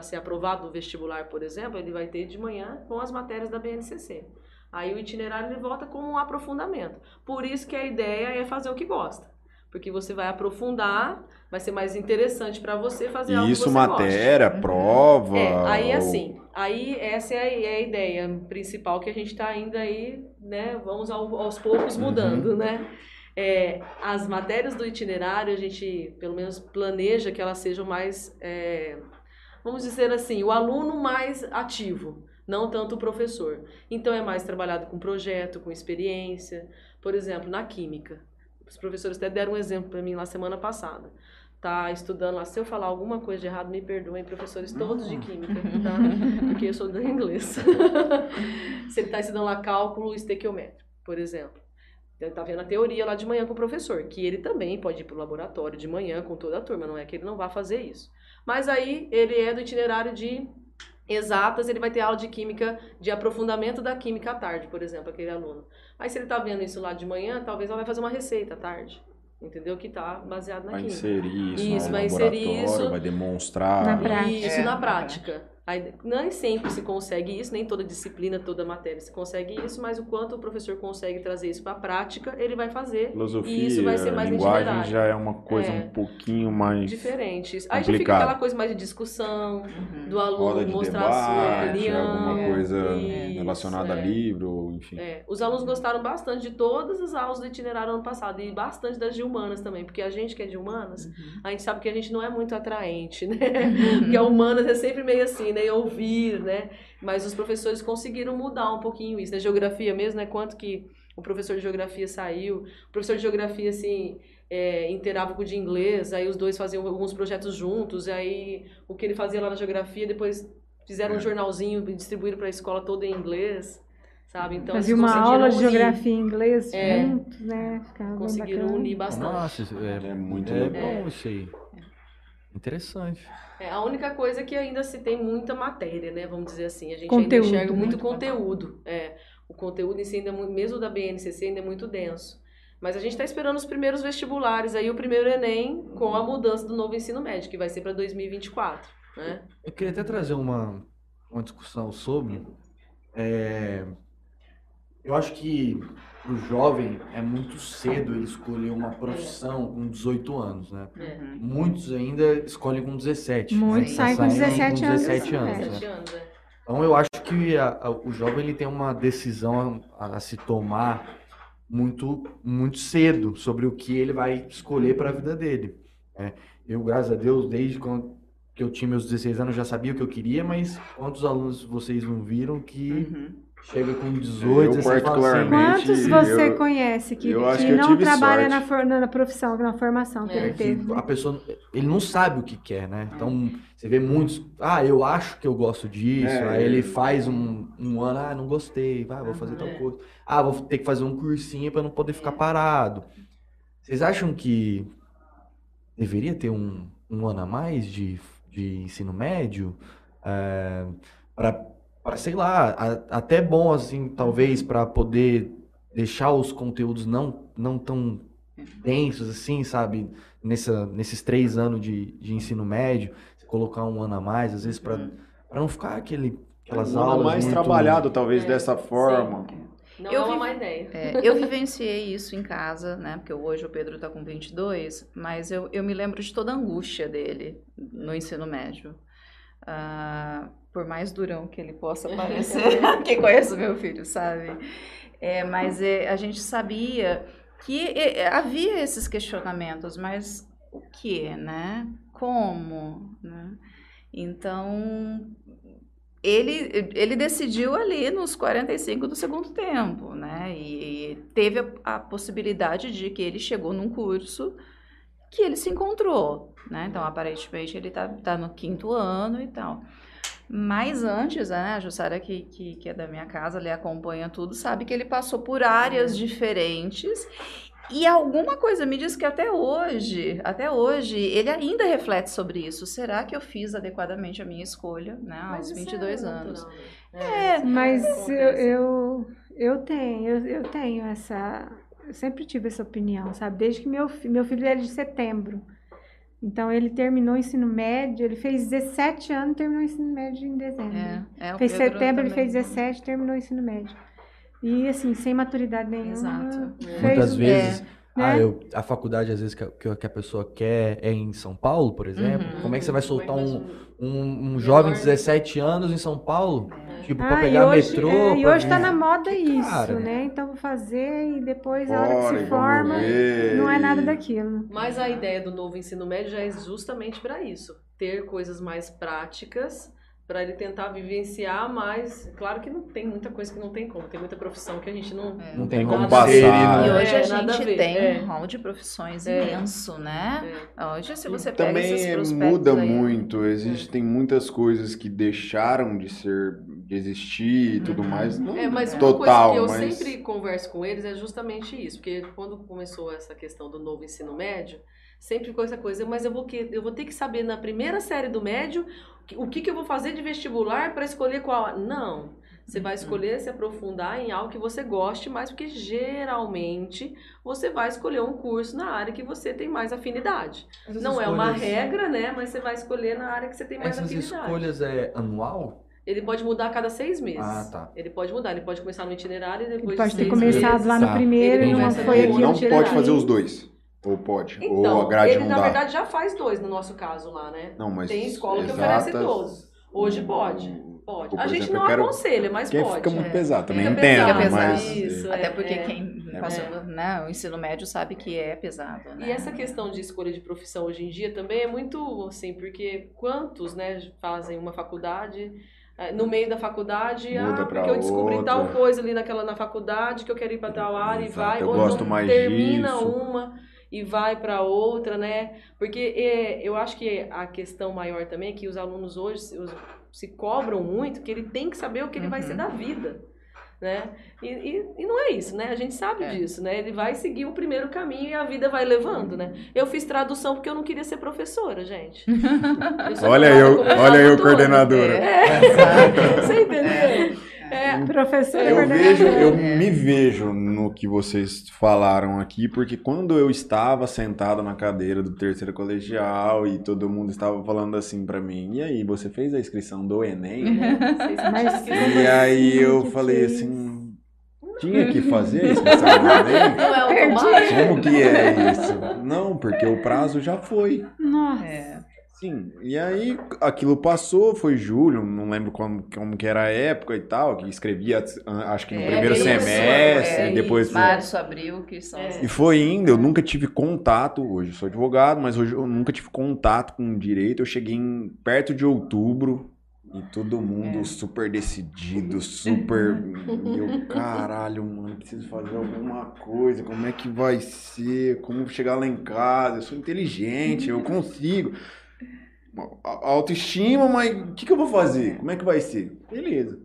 ser aprovado no vestibular, por exemplo, ele vai ter de manhã com as matérias da BNCC. Aí o itinerário ele volta como um aprofundamento. Por isso que a ideia é fazer o que gosta. Porque você vai aprofundar, vai ser mais interessante para você fazer algo E que isso, você matéria, prova. É, aí ou- assim, aí essa é a, é a ideia principal que a gente está ainda aí, né? Vamos ao- aos poucos Uhum. mudando, né? É, as matérias do itinerário, a gente pelo menos planeja que elas sejam mais, é, vamos dizer assim, o aluno mais ativo, não tanto o professor. Então é mais trabalhado com projeto, com experiência. Por exemplo, na química. Os professores até deram um exemplo para mim lá semana passada tá estudando lá, se eu falar alguma coisa de errado, me perdoem, professores todos de química, tá? Porque eu sou do inglês. se ele está estudando lá cálculo estequiométrico, por exemplo. Ele tá vendo a teoria lá de manhã com o professor, que ele também pode ir para o laboratório de manhã com toda a turma, não é que ele não vá fazer isso. Mas aí ele é do itinerário de exatas, ele vai ter aula de química, de aprofundamento da química à tarde, por exemplo, aquele aluno. Aí se ele tá vendo isso lá de manhã, talvez ela vai fazer uma receita à tarde. Entendeu? Que tá baseado na Vai química. inserir isso, Isso, no vai inserir laboratório, isso vai demonstrar. Na prática. Isso, É, na na prática. Aí, nem sempre se consegue isso, nem toda disciplina, toda matéria se consegue isso, mas o quanto o professor consegue trazer isso para a prática, ele vai fazer Filosofia, E isso vai ser mais linguagem itinerário. já é uma coisa É. um pouquinho mais diferentes. Aí já fica aquela coisa mais de discussão, Uhum. do aluno de mostrar a sua debate, opinião. alguma coisa Isso, relacionada é. a livro, enfim. É, os alunos gostaram bastante de todas as aulas do itinerário ano passado e bastante das de humanas também, porque a gente que é de humanas, Uhum. a gente sabe que a gente não é muito atraente, né? Porque a humanas é sempre meio assim, né? Ouvir, né? Mas os professores conseguiram mudar um pouquinho isso. Na geografia mesmo, né? Quanto que o professor de geografia saiu, o professor de geografia, assim, é, inteirava com o de inglês, aí os dois faziam alguns projetos juntos, aí o que ele fazia lá na geografia, depois fizeram É. um jornalzinho e distribuíram para a escola toda em inglês, sabe? Então Fazia uma aula de unir, geografia em inglês É. juntos, né? Ficava Conseguiram bacana. unir bastante. Nossa, é, É muito é legal. bom isso aí. Interessante. É, a única coisa é que ainda se tem muita matéria, né? Vamos dizer assim. A gente Conteúdo, ainda enxerga né? muito conteúdo. É, o conteúdo em si ainda é muito, mesmo da BNCC ainda é muito denso. Mas a gente está esperando os primeiros vestibulares, aí o primeiro Enem, com a mudança do novo ensino médio, que vai ser para 2024. Né? Eu queria até trazer uma, uma discussão sobre. é, eu acho que o jovem é muito cedo ele escolher uma profissão com 18 anos, né? É. Uhum. Muitos ainda escolhem com 17. Muitos né? saem com Saem 17 anos, 17 é. anos, né? 17 anos, é. Então eu acho que a- a- o jovem ele tem uma decisão a, a se tomar muito muito cedo sobre o que ele vai escolher para a vida dele. né? Eu, graças a Deus, desde quando que eu tinha meus 16 anos, eu já sabia o que eu queria, mas quantos alunos vocês não viram que Uhum. Chega com 18 Eu, assim, particularmente, Quantos você eu- conhece que, eu acho que não trabalha na, for- na profissão, na formação que É, ele é teve? a pessoa ele não sabe o que quer, né? Então você vê muitos, ah, eu acho que eu gosto disso, É. aí ele faz um, um ano, ah, não gostei, vai, vou fazer tal É. coisa, ah, vou ter que fazer um cursinho para não poder ficar parado. Vocês acham que deveria ter um, um ano a mais de, de ensino médio é, para, sei lá, a- até bom assim, talvez para poder deixar os conteúdos não não tão densos assim, sabe? Nessa, nesses três anos de, de ensino médio, colocar um ano a mais, às vezes para Uhum. não ficar aquele, aquelas Um ano aulas mais muito... trabalhado, talvez, É, dessa forma. Não Eu é uma ideia. É, eu vivenciei isso em casa, né? Porque hoje o Pedro tá com 22, mas eu, eu me lembro de toda a angústia dele no ensino médio. Ah, por mais durão que ele possa parecer, quem conhece o meu filho sabe. É, mas é, a gente sabia que é, havia esses questionamentos, mas o que, né? Como, né? Então, ele, ele decidiu ali nos 45 do segundo tempo, né? E teve a, a possibilidade de que ele chegou num curso que ele se encontrou, né? Então, aparentemente, ele tá, tá no quinto ano e tal. Mas antes, né, a Jussara, que, que, que é da minha casa, ele acompanha tudo, sabe que ele passou por áreas diferentes e alguma coisa me diz que até hoje, até hoje, ele ainda reflete sobre isso. Será que eu fiz adequadamente a minha escolha, né, aos Mas isso 22 é anos? natural, né? É, Mas eu, eu, eu tenho, eu, eu tenho essa. Eu sempre tive essa opinião, sabe? Desde que meu, meu filho é de setembro. Então ele terminou o ensino médio, ele fez 17 anos e terminou o ensino médio em dezembro. É, é, fez Pedro setembro, ele também. fez 17 e terminou o ensino médio. E assim, sem maturidade nenhuma. Exato. fez Muitas vezes, né? ah, eu, a faculdade, às vezes, que a, que a- pessoa quer é em São Paulo, por exemplo. Uhum. Como é que você vai soltar é que um, um, um jovem de 17 anos em São Paulo? É. Tipo, Ah, pra e pegar hoje, metrô. é, e hoje tá vir. na moda isso, Cara. né? Então vou fazer e depois, a hora que Bora, se e forma, ver, não é nada e- daquilo. Mas a ideia do novo ensino médio já é justamente para isso, ter coisas mais práticas para ele tentar vivenciar mais. Claro que não tem muita coisa que não tem como, tem muita profissão que a gente não É. Não tem como a passar. E É, hoje a nada gente ver, tem é. um rol de profissões É. imenso, né? É. Hoje, se você pega esses Também prospectos muda aí, muito. Existem muitas coisas que deixaram de ser, de existir e tudo Uhum. mais. Não É, mas uma total, coisa que eu mas sempre converso com eles é justamente isso, porque quando começou essa questão do novo ensino médio, sempre ficou essa coisa, mas eu vou, que, eu vou ter que saber na primeira série do médio o que, que eu vou fazer de vestibular para escolher qual. Não. Você vai Uhum. escolher se aprofundar em algo que você goste mais, porque geralmente você vai escolher um curso na área que você tem mais afinidade. Essas Não é uma escolhas- regra, né? Mas você vai escolher na área que você tem mais Essas afinidade. escolhas é anual? Ele pode mudar a cada seis meses. Ah, tá. Ele pode mudar, ele pode começar no itinerário e depois Ele de pode ter começado meses. lá no Tá. primeiro Ele e não foi no- ele aqui não pode fazer os dois. Ou pode. Então, ou a grade ele não na dá. verdade já faz dois no nosso caso lá, né? Não, mas Tem escola que exatas- oferece todos. Hoje pode. Pode. Por A gente exemplo, não quero- aconselha, mas Porque pode. fica muito é. pesado, também Fica entendo, pesado, mas... isso. Até é, porque é. quem É. passou né, o ensino médio sabe que é pesado, né? E essa questão de escolha de profissão hoje em dia também é muito assim, porque quantos, né, fazem uma faculdade no meio da faculdade, Muda ah, porque eu descobri outra. tal coisa ali naquela na faculdade que eu quero ir para tal área Exato, e vai, eu ou gosto mais termina disso. uma e vai para outra, né? Porque eh, eu acho que a questão maior também é que os alunos hoje se, se cobram muito que ele tem que saber o que ele vai Uhum. ser da vida. Né? E, e, e não é isso, né? A gente sabe É. disso, né? Ele vai seguir o primeiro caminho e a vida vai levando, né? Eu fiz tradução porque eu não queria ser professora, gente. Eu Olha eu- olha eu, coordenadora. É, Exato. você entendeu? É, Professor Eu coordenador. vejo, eu É. me vejo no que vocês falaram aqui, porque quando eu estava sentado na cadeira do terceiro colegial e todo mundo estava falando assim pra mim, e aí, você fez a inscrição do Enem? vocês Mas- E aí eu que falei assim, tinha que fazer a inscrição do Enem? Não é automático? Como que é isso? Não, porque o prazo já foi. Nossa. É. Sim, e aí aquilo passou, foi julho, não lembro como, como que era a época e tal, que escrevia, acho que no É, primeiro isso, semestre, é, depois... Março, abril, que são É. E foi indo, eu nunca tive contato, hoje eu sou advogado, mas hoje eu nunca tive contato com o direito, eu cheguei em, perto de outubro e todo mundo É. super decidido, super... eu, caralho, mano, preciso fazer alguma coisa, como é que vai ser, como chegar lá em casa, eu sou inteligente, eu consigo... A- Autoestima, mas o que, que eu vou fazer? Como é que vai ser? Beleza.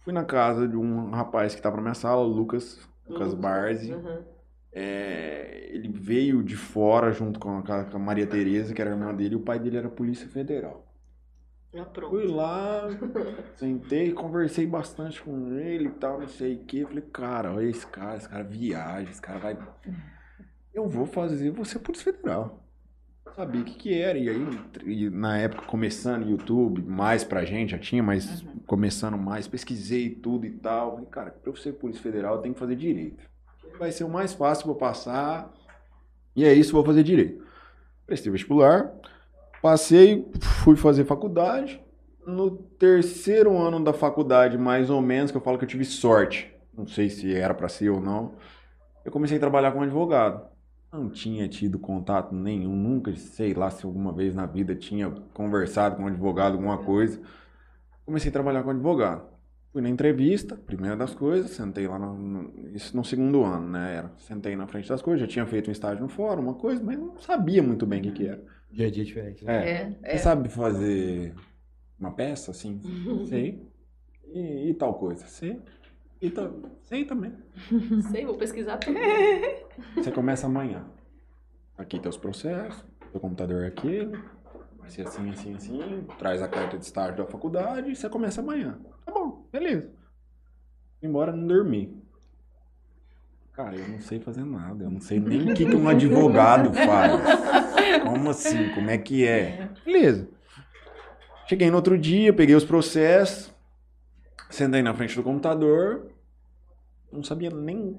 Fui na casa de um rapaz que estava na minha sala, o Lucas, Lucas Uhum. Barzi. Uhum. É, ele veio de fora junto com a, com a Maria Tereza, que era a irmã dele, e o pai dele era Polícia Federal. Ah. Fui lá, sentei, conversei bastante com ele e tal, não sei o que. Falei, cara, olha esse cara, esse cara viaja, esse cara vai. Eu vou fazer você Polícia Federal. Sabia o que, que era. E aí, e na época, começando YouTube, mais pra gente, já tinha, mas começando mais, pesquisei tudo e tal. Falei, cara, pra eu ser Polícia Federal, eu tenho que fazer direito. Vai ser o mais fácil pra eu passar. E é isso, vou fazer direito. Prestei vestibular, passei, fui fazer faculdade. No terceiro ano da faculdade, mais ou menos, que eu falo que eu tive sorte, não sei se era pra ser ou não, eu comecei a trabalhar como advogado. Não tinha tido contato nenhum, nunca, sei lá se alguma vez na vida tinha conversado com um advogado, alguma coisa. Comecei a trabalhar com advogado. Fui na entrevista, primeira das coisas, sentei lá no, no- isso no segundo ano, né? Era, sentei na frente das coisas, já tinha feito um estágio no fórum, uma coisa, mas não sabia muito bem o que, que era. Dia a dia diferente. Né? É. É, Você é. sabe fazer uma peça assim? Sei. E, e tal coisa? Sei. E ta- sei também. Sei, vou pesquisar tudo. Você começa amanhã. Aqui tem os processos, seu computador é aquele, vai ser assim, assim, assim, traz a carta de estágio da faculdade e você começa amanhã. Tá bom, beleza. Embora, não dormi. Cara, eu não sei fazer nada, eu não sei nem o que, que um advogado faz. Como assim? Como é que é? Beleza. Cheguei no outro dia, peguei os processos, sentei na frente do computador, não sabia nem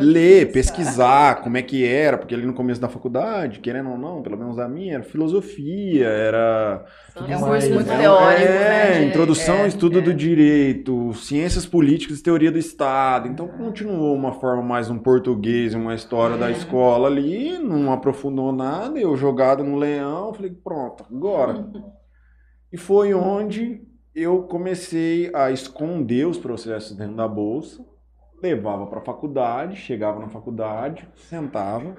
ler, começar? pesquisar como é que era, porque ali no começo da faculdade, querendo ou não, pelo menos a minha, era filosofia, era É um curso muito é teórico, é, né? introdução é, estudo é. do direito, ciências políticas e teoria do Estado. Então continuou uma forma mais um português, uma história da escola ali, não aprofundou nada, eu jogado no leão, falei, pronto, agora. E foi onde eu comecei a esconder os processos dentro da bolsa, levava para a faculdade, chegava na faculdade, sentava,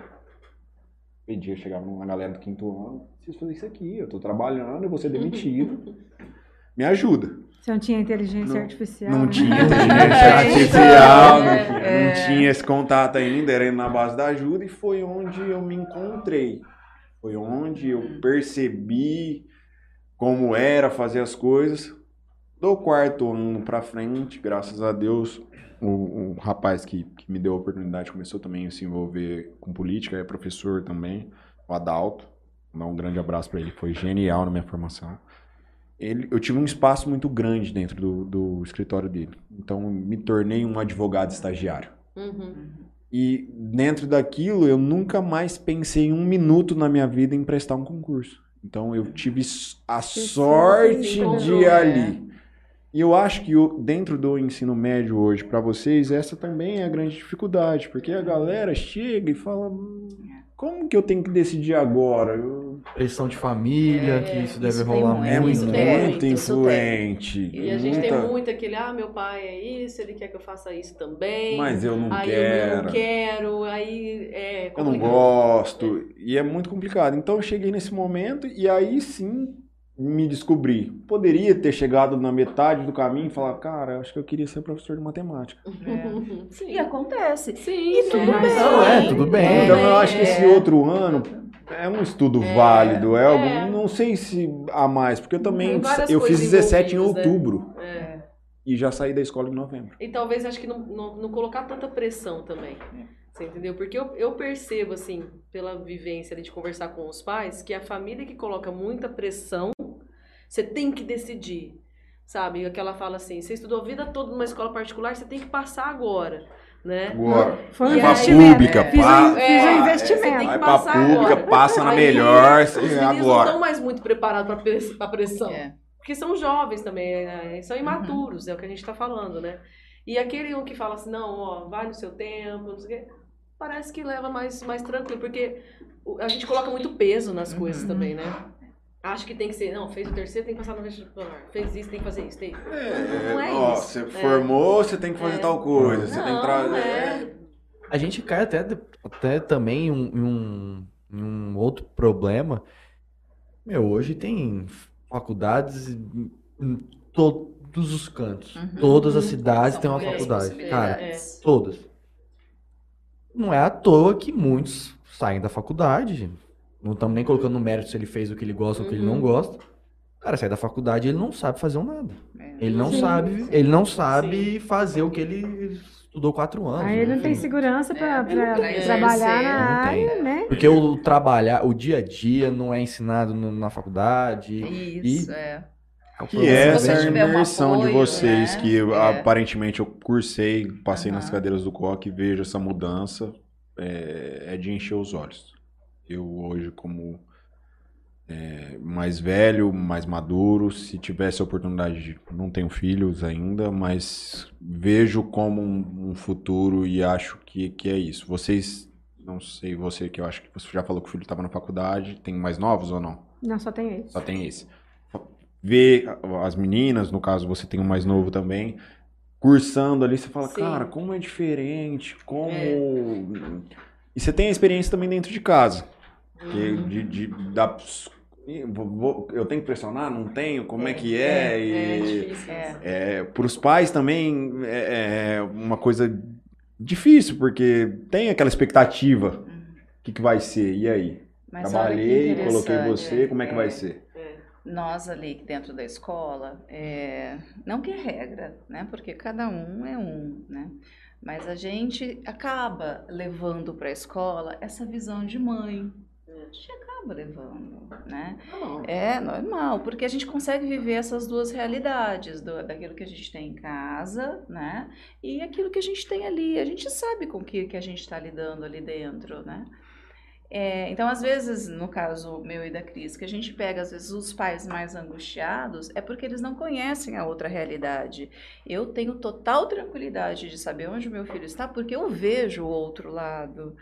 pedia, chegava uma galera do quinto ano, preciso fazer isso aqui, eu estou trabalhando, eu vou ser demitido, me ajuda. Você não tinha inteligência Não- artificial? Não né? tinha É, inteligência artificial, não é, tinha, é. não tinha esse contato ainda, era na base da ajuda e foi onde eu me encontrei. Foi onde eu percebi como era fazer as coisas. Do quarto ano pra frente, graças a Deus, o, o rapaz que, que me deu a oportunidade começou também a se envolver com política, é professor também, o Adalto. Vou dar um grande abraço pra ele, foi genial na minha formação ele, eu tive um espaço muito grande dentro do, do escritório dele. Então, me tornei um advogado estagiário. Uhum. E dentro daquilo, eu nunca mais pensei um minuto na minha vida em prestar um concurso. Então, eu tive a sorte encontrou, de é. ali. E eu acho que o- dentro do ensino médio hoje, para vocês, essa também é a grande dificuldade. Porque a galera chega e fala: "Hum, como que eu tenho que decidir agora? Eu- Pressão de família, É, que isso deve isso tem rolar muito, é muito. muito, tem, muito tem. influente. E a gente tem muita- muito aquele, ah, meu pai é isso, ele quer que eu faça isso também. Mas eu não aí eu quero. não quero, aí é Eu não complicado. gosto. E é muito complicado. Então eu cheguei nesse momento e aí sim me descobri. Poderia ter chegado na metade do caminho e falar, cara, acho que eu queria ser professor de matemática. Sim. E acontece. Sim, E tudo é. bem. Não, é, tudo bem. Então eu acho que é. esse outro ano é um estudo válido. É, é. algum, não sei se a mais, porque eu também eu fiz coisas 17 em né? outubro. É. e já sair da escola em novembro. E talvez acho que não, não, não colocar tanta pressão também. Você entendeu? Porque eu, eu percebo, assim, pela vivência de conversar com os pais, que a família que coloca muita pressão, você tem que decidir. Sabe? Aquela fala assim, você estudou a vida toda numa escola particular, você tem que passar agora. Né? Agora, Foi um pra pública, Fiz um- pá, fiz um É, investimento. você tem que vai pra passar pública, agora. passa na Aí, melhor, Os meninos não agora. estão mais muito preparados para a pressão. É. Porque são jovens também, né? são Uhum. imaturos, é o que a gente está falando, né? E aquele um que fala assim, não, ó, vai no seu tempo, não sei o quê, parece que leva mais, mais tranquilo, porque a gente coloca muito peso nas coisas Uhum. também, né? Acho que tem que ser, não, fez o terceiro, tem que passar no vestibular, fez isso, tem que fazer isso, tem... não é ó, isso. você É. formou, você tem que fazer É. tal coisa, você tem que Não, trazer. é. A gente cai até, até também em um, em um, um outro problema. Meu, hoje tem faculdades em todos os cantos. Uhum. Todas as cidades São têm uma faculdade. Cara, possibilidades. todas. Não é à toa que muitos saem da faculdade. Não estamos nem colocando no mérito se ele fez o que ele gosta ou o que ele não Uhum. gosta. O cara sai da faculdade e ele não sabe fazer um nada. É. Ele não Sim. sabe, ele não sabe fazer o que ele estudou quatro anos. Aí ele não tem segurança para É, trabalhar na área, né? Porque o trabalhar, o dia a dia não é ensinado no- na faculdade. Isso, é. o Que é essa imersão de apoio, vocês, né? que É. aparentemente eu cursei, passei nas Aham. cadeiras do COC e vejo essa mudança, é, é de encher os olhos. Eu hoje, como é, mais velho, mais maduro, se tivesse a oportunidade de. Não tenho filhos ainda, mas vejo como um, um futuro e acho que, que é isso. Vocês. Não sei, você que eu acho que você já falou que o filho estava na faculdade, tem mais novos ou não? Não, só tem esse. Só tem esse. Ver as meninas, no caso você tem um mais novo também, cursando ali, você fala, Sim. cara, como é diferente, como. É. E você tem a experiência também dentro de casa. Que Uhum. de, de, da- eu tenho que pressionar? Não tenho? Como é, que é? É, E, difícil. É. é, para os pais também é, é uma coisa difícil, porque tem aquela expectativa. O que, que vai ser? E aí? Mas Trabalhei, coloquei você, como é que vai é. ser? nós ali dentro da escola, é, não que é regra, né? Porque cada um é um, né? Mas a gente acaba levando para a escola essa visão de mãe. A gente acaba levando, né? Não. É normal, porque a gente consegue viver essas duas realidades, do, daquilo que a gente tem em casa, né? E aquilo que a gente tem ali. A gente sabe com o que, que a gente está lidando ali dentro, né? É, então, às vezes, no caso meu e da Cris, que a gente pega, às vezes, os pais mais angustiados, é porque eles não conhecem a outra realidade. Eu tenho total tranquilidade de saber onde o meu filho está, porque eu vejo o outro lado.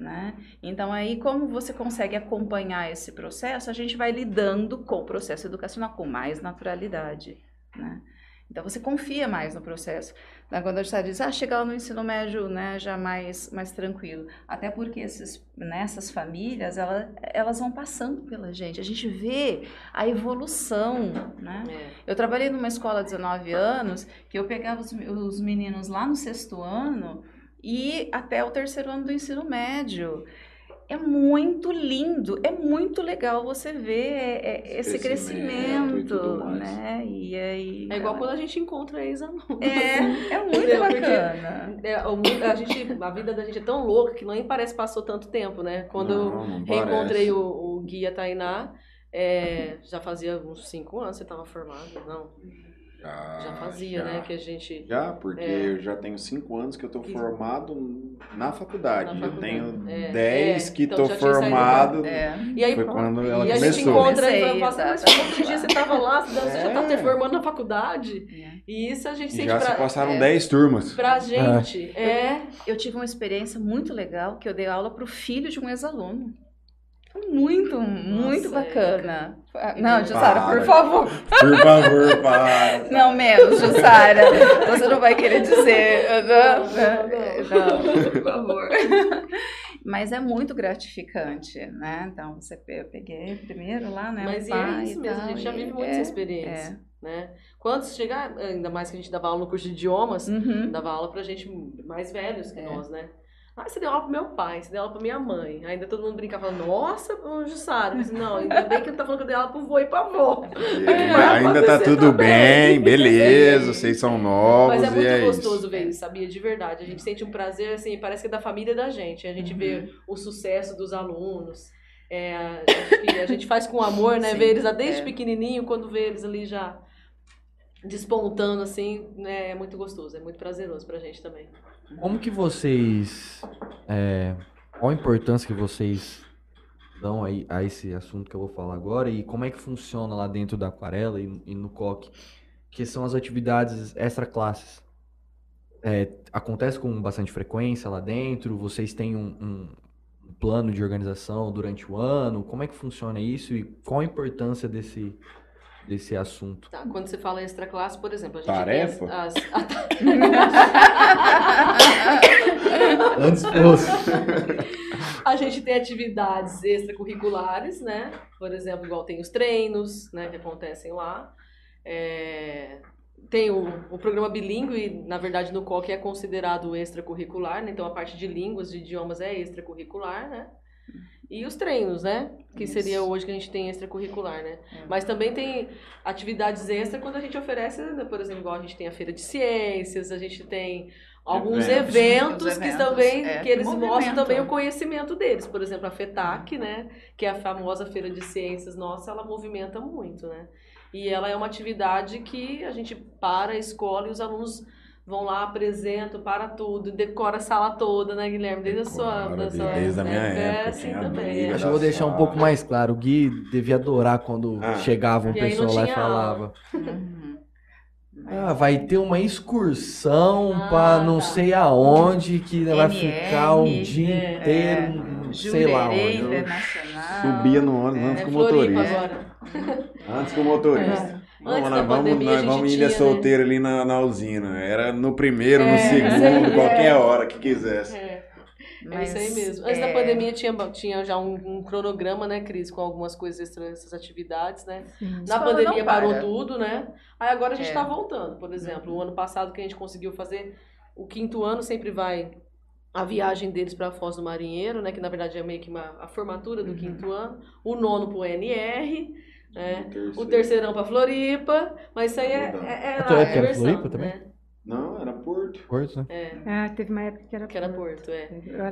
Né? Então, aí, como você consegue acompanhar esse processo, a gente vai lidando com o processo educacional com mais naturalidade. Né? Então, você confia mais no processo. Né? Quando a gente diz, ah, chegar no ensino médio né, já mais, mais tranquilo. Até porque esses, nessas famílias, ela, elas vão passando pela gente. A gente vê a evolução. Né? É. Eu trabalhei numa escola há 19 anos, que eu pegava os, os meninos lá no sexto ano e até o terceiro ano do ensino médio. É muito lindo, é muito legal você ver é, é, esse Crescimento e crescimento, mais. né? E aí, É igual quando a gente encontra ex-alunos. é, é muito Entendeu? Porque- bacana. É, a, gente, a vida da gente é tão louca que nem parece que passou tanto tempo, né? Quando eu Não, não reencontrei parece. o, o Guia Tainá, é, já fazia uns cinco anos você estava formado, não? Já, Já fazia, já. né? Que a gente. Já, porque É. eu já tenho cinco anos que eu tô Que- formado na faculdade. Na Eu faculdade. tenho É, dez é. que Então tinha saído formado. É. E aí, Foi quando ela e a gente começou. encontra e fala mas outro dia você estava lá, você já estava É. te formando na faculdade. É. E isso a gente sente já se pra, passaram é. dez turmas. pra gente. É. Eu tive uma experiência muito legal que eu dei aula para o filho de um ex-aluno. Foi Muito, muito Nossa, bacana. Ah, Não, Para. Jussara, por favor. Por favor, para. Não, menos, Jussara. Você não vai querer dizer. Não, Não, não, por favor. Mas é muito gratificante, né? Então, você eu peguei primeiro lá, né? Mas é isso mesmo, a gente já vive muito é, essa experiência. Né? Quantos chegar, ainda mais que a gente dava aula no curso de idiomas, Uhum. dava aula pra gente mais velhos que É. nós, né? Ah, você deu aula pro meu pai, você deu aula pra minha mãe. Ainda todo mundo brinca falando, nossa, Jussara. Disse, não, ainda bem que ele tá falando que eu dei aula pro vô e pra avó. E ainda tá tudo também. bem, beleza, vocês são novos Mas é muito é gostoso isso. ver isso, sabia? De verdade. A gente sente um prazer, assim, parece que é da família da gente. A gente vê o sucesso dos alunos. É, acho que a gente faz com amor, né? Sim, ver eles desde é. pequenininho, quando vê eles ali já despontando, assim, né? É muito gostoso, é muito prazeroso pra gente também. Como que vocês. é, qual a importância que vocês dão aí a esse assunto que eu vou falar agora e como é que funciona lá dentro da aquarela e, e no coque? Que são as atividades extra classes. É, acontece com bastante frequência lá dentro? Vocês têm um, um- um plano de organização durante o ano? Como é que funciona isso e qual a importância desse, desse assunto? Tá, quando você fala extra classe, por exemplo, a gente Tarefa? tem as, as- Antes fosse. A gente tem atividades extracurriculares, né? Por exemplo, igual tem os treinos, né, que acontecem lá. É, Tem o, o programa bilíngue, na verdade no COC é considerado extracurricular, né? Então a parte de línguas, de idiomas é extracurricular, né? E os treinos, né? Que Isso. seria hoje que a gente tem extracurricular, né? É. Mas também tem atividades extra quando a gente oferece, né, por exemplo, igual a gente tem a feira de ciências, a gente tem alguns Eventos. eventos, Os que eventos, também é, que eles movimento. mostram também o conhecimento deles. Por exemplo, a FETAC, né, que é a famosa feira de ciências nossa, ela movimenta muito, né? E ela é uma atividade que a gente para a escola e os alunos vão lá, apresentam, para tudo, decora a sala toda, né, Guilherme? Desde a sua, Decora, da sua desde a minha é, época, assim tinha também. é. Acho que eu vou deixar um pouco mais claro. O Gui devia adorar quando Ah. chegava um pessoal lá e falava. Uhum. Ah, vai ter uma excursão Ah, pra não tá. sei aonde, que vai ficar um dia é, inteiro, não sei lá onde. Subia no ônibus É, antes com o motorista. agora. Antes com o motorista. É. Antes nós da vamos, pandemia, a nós gente vamos em ilha tinha, né? solteira ali na, na usina. Era no primeiro, no É, segundo, é. qualquer hora que quisesse. É. É Mas, isso aí mesmo. Antes é, da pandemia tinha, tinha já um, um cronograma, né, Cris, com algumas coisas extra, essas atividades, né? Sim. Na Escola pandemia parou para. tudo, né? Aí agora a gente É. tá voltando, por exemplo. O ano passado que a gente conseguiu fazer, o quinto ano sempre vai a viagem deles para Foz do Marinheiro, né? Que na verdade é meio que uma, a formatura do quinto ano. O nono pro NR, né? O terceirão pra Floripa, mas isso aí é, Mudando. é, é, A tua lá, época era diversão, Floripa também? né? Não, era Porto. Porto, né? É, Ah, teve uma época que era que era Porto, é.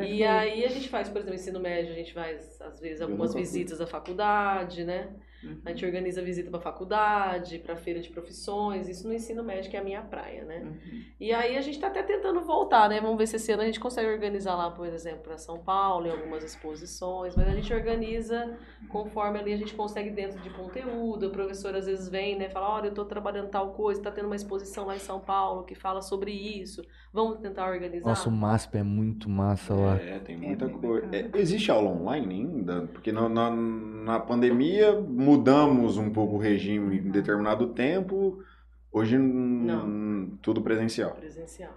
E aí a gente faz, por exemplo, ensino médio, a gente faz, às vezes, algumas visitas à faculdade, né? Uhum. A gente organiza visita para faculdade, para feira de profissões, isso no ensino médio, que é a minha praia, né? Uhum. E aí a gente tá até tentando voltar, né? Vamos ver se esse ano a gente consegue organizar lá, por exemplo, para São Paulo, em algumas exposições, mas a gente organiza conforme ali a gente consegue dentro de conteúdo. O professor às vezes vem, né? Fala, olha, eu tô trabalhando tal coisa, tá tendo uma exposição lá em São Paulo que fala sobre isso. Vamos tentar organizar. Nossa, o MASP é muito massa lá. É, tem muita bem coisa. É, existe aula online ainda? Porque na, na, na pandemia mudamos um pouco o regime em determinado tempo. Hoje n- tudo presencial. presencial.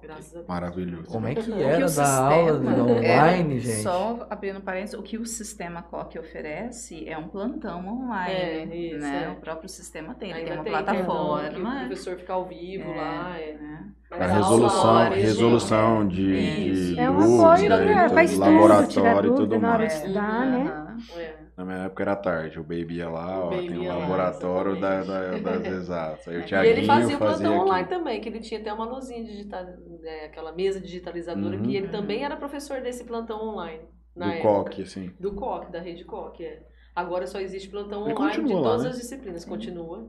Graças a Deus. Maravilhoso. Como é que O que era o dar aula sistema- de online, é, gente? Só abrindo parênteses, o que o sistema COC oferece é um plantão online. É, isso, né? é. O próprio sistema tem, ele Ainda tem uma tem internet, que o plataforma. professor fica ao vivo É, lá. É. né? A resolução, resolução de, Isso. de É um né, de pra estudo, tirar laboratório e dúvida tudo na hora mais. de estudar, né? Na minha época era tarde, o Baby ia lá, O ó, Baby tem um lá, laboratório da, da- das exatas. Aí o E E ele fazia o plantão aqui. online também, que ele tinha até uma luzinha digital, é, aquela mesa digitalizadora, Uhum. que ele também era professor desse plantão online. Na do época. coque, assim. Do COC, da rede COC, é. Agora só existe plantão Ele online de continua lá, todas né? as disciplinas, continua.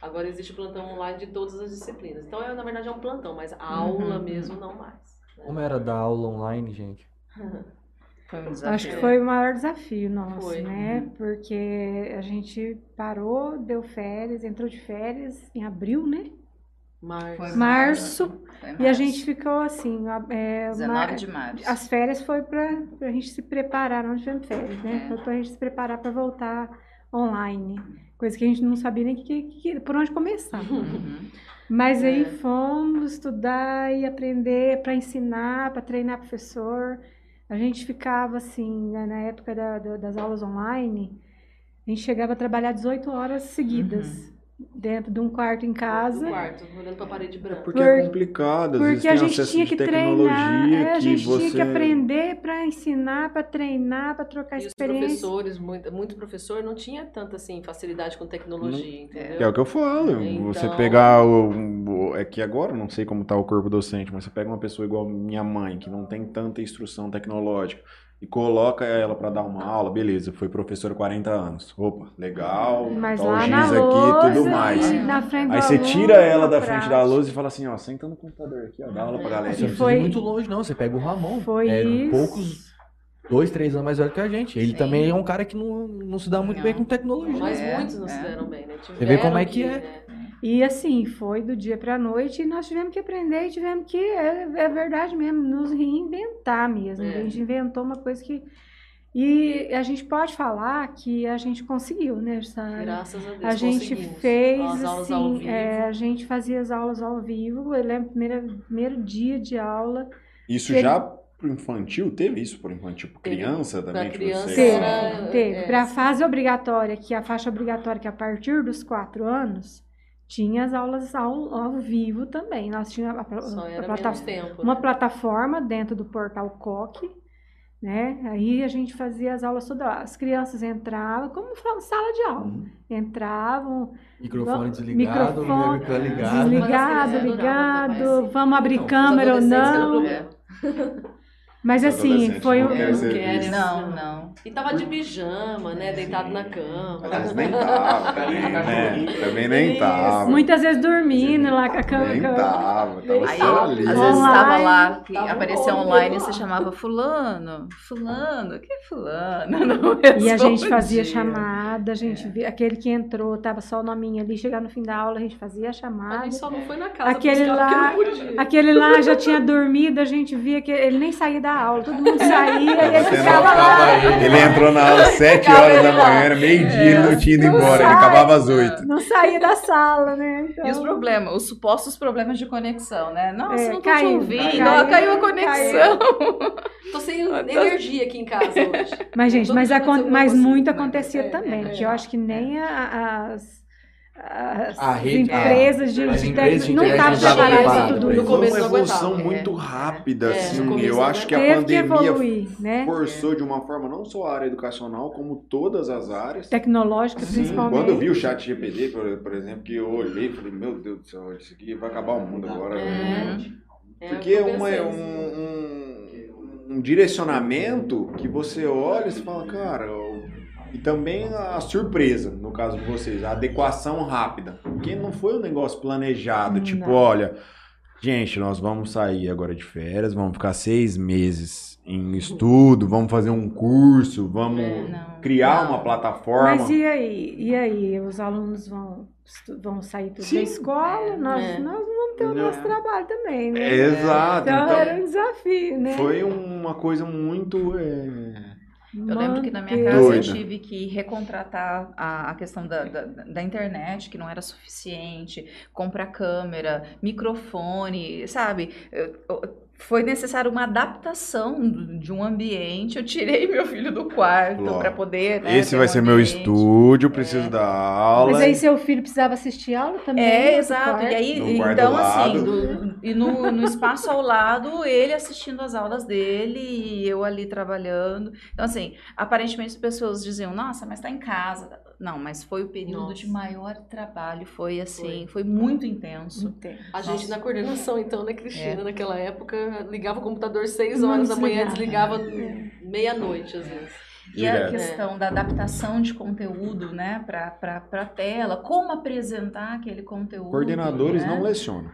Agora existe plantão online de todas as disciplinas. Então, é, na verdade, é um plantão, mas a aula Uhum. mesmo não mais. né? Como era dar aula online, gente? Foi um desafio. Acho que foi o maior desafio nosso, Foi. né? Porque a gente parou, deu férias, entrou de férias em abril, né? Mas... Foi Março. Foi E a março. gente ficou assim, a- é, 19 mar- de março. as férias foi pra, pra gente se preparar, não tivemos férias, né? É. Foi pra gente se preparar pra voltar online. Coisa que a gente não sabia nem que, que- por onde começar. Uhum. Mas aí É. fomos estudar e aprender para ensinar, para treinar professor. A gente ficava assim, né, na época da- da- das aulas online, a gente chegava a trabalhar 18 horas seguidas. Dentro de um quarto em casa. quarto, olhando pra parede branca. Porque é Por- complicado, às vezes Porque tem a gente acesso tinha que treinar, é, a que gente você... tinha que aprender para ensinar, para treinar, para trocar E os experiência. professores, muito, muito professor não tinha tanta assim facilidade com tecnologia, entendeu? É o que eu falo. Então- Você pegar o, o- É que agora eu não sei como tá o corpo docente, mas você pega uma pessoa igual minha mãe, que não tem tanta instrução tecnológica, e coloca ela para dar uma aula, beleza, foi professor 40 anos. Opa, legal, Mas tá o lá giz na aqui lousa, tudo mais. e na frente do Aí você aluno, tira ela da frente da lousa e fala assim, ó, senta no computador aqui, ó, dá aula pra galera. Você não foi- muito longe, não. Você pega o Ramon. Foi é, isso. poucos, dois, três anos mais velho que a gente. Ele Sim. também é um cara que não, não se dá muito bem Não. com tecnologia. Mas É, muitos não se é. deram bem, né? Você vê como é Tiveram que é. né? E assim, foi do dia para a noite e nós tivemos que aprender e tivemos que, é, é verdade mesmo, nos reinventar mesmo. É. A gente inventou uma coisa que. E a gente pode falar que a gente conseguiu, né, Sara? Graças a Deus. A gente fez As aulas ao assim, vivo. é, a gente fazia as aulas ao vivo. Eu lembro primeiro primeiro dia de aula. Isso Ele- já pro infantil? Teve isso pro infantil? Pro Teve. criança Pra também? que criança Teve, era- teve. é. Para a fase obrigatória, que é a faixa obrigatória, que é a partir dos quatro anos, tinha as aulas ao, ao vivo também. Nós tínhamos a, a, Só a era plata- uma né? plataforma dentro do portal COC, né? Aí a gente fazia as aulas todas lá. As crianças entravam, como sala de aula. Uhum. Entravam, Microfone desligado, microfone ligado. Desligado, ligado, vamos abrir Não, os câmera ou não. É. Mas assim, foi não querem Não. Não, não. E tava de pijama, né? Deitado na cama. Mas nem tava, também, né? Também nem Isso. tava. Muitas vezes dormindo lá com a câmera. Nem tava, tava Aí, só às ali. vezes Online. estava lá, que Tava aparecia online. online e você chamava fulano, fulano, que fulano? Não E a gente fazia chamada, a gente via, aquele que entrou, tava só o nominho ali, chegar no fim da aula, a gente fazia a A chamada. gente só não foi na casa Aquele lá-. Aquele lá já tinha dormido, a gente via que ele nem saía da aula, todo mundo saía e ele ficava lá. Ele entrou na aula às 7 Ficava horas da ele manhã, era meio-dia, ele não tinha ido Não embora, ele sai. acabava às 8. Não saía da sala, né? Então, E os problemas, os supostos problemas de conexão, né? Nossa, É, não tô te caiu, ouvindo, caiu, ó, caiu a conexão. Tô sem energia aqui em casa hoje. Mas, gente, Todo mas, mas muito acontecia É, também, é, porque eu acho que nem a- as, as A rede- empresas de, as de empresas de não internet estavam não estavam preparadas para tudo isso. No começo uma evolução muito É. rápida, É, assim. Eu acho que a pandemia evoluir, né? forçou de uma forma não só a área educacional, como todas as áreas. Tecnológica, Sim, principalmente. quando eu vi o chat GPD, por, por exemplo, que eu olhei e falei, meu Deus do céu, isso aqui vai acabar o mundo agora. É. É, Porque é uma- é um, um, um direcionamento que você olha e você fala, cara, eu- e também a surpresa, no caso de vocês, a adequação rápida. Porque não foi um negócio planejado, tipo, Não. olha, gente, nós vamos sair agora de férias, vamos ficar seis meses em estudo, vamos fazer um curso, vamos É, não. criar Não. uma plataforma. Mas e aí? E aí? Os alunos vão, vão sair tudo Sim. da escola, nós, É. nós vamos ter o nosso trabalho também, né? É, Exato. Então, então- era um desafio, né? Foi uma coisa muito. é, Eu lembro que na minha casa eu Doida. tive que recontratar a, a questão da, da, da internet, que não era suficiente, comprar câmera, microfone, sabe? Eu- eu- foi necessário uma adaptação de um ambiente. Eu tirei meu filho do quarto para poder. né, Esse vai um ser meu ambiente. estúdio, preciso dar aula. Mas aí seu filho precisava assistir aula também? É, exato. quarto? E aí, então, assim, do- e no, no espaço ao lado, ele assistindo as aulas dele e eu ali trabalhando. Então, assim, aparentemente as pessoas diziam, nossa, mas tá em casa. Não, mas foi o período Nossa. de maior trabalho, foi assim, foi, muito intenso. Entendo. A gente Nossa. na coordenação, então, né, Cristina, É. naquela época, ligava o computador 6 Não horas da manhã, desligava. desligava meia-noite, às vezes. E a questão da adaptação de conteúdo, né, para a tela, como apresentar aquele conteúdo. Coordenadores né? não lecionam.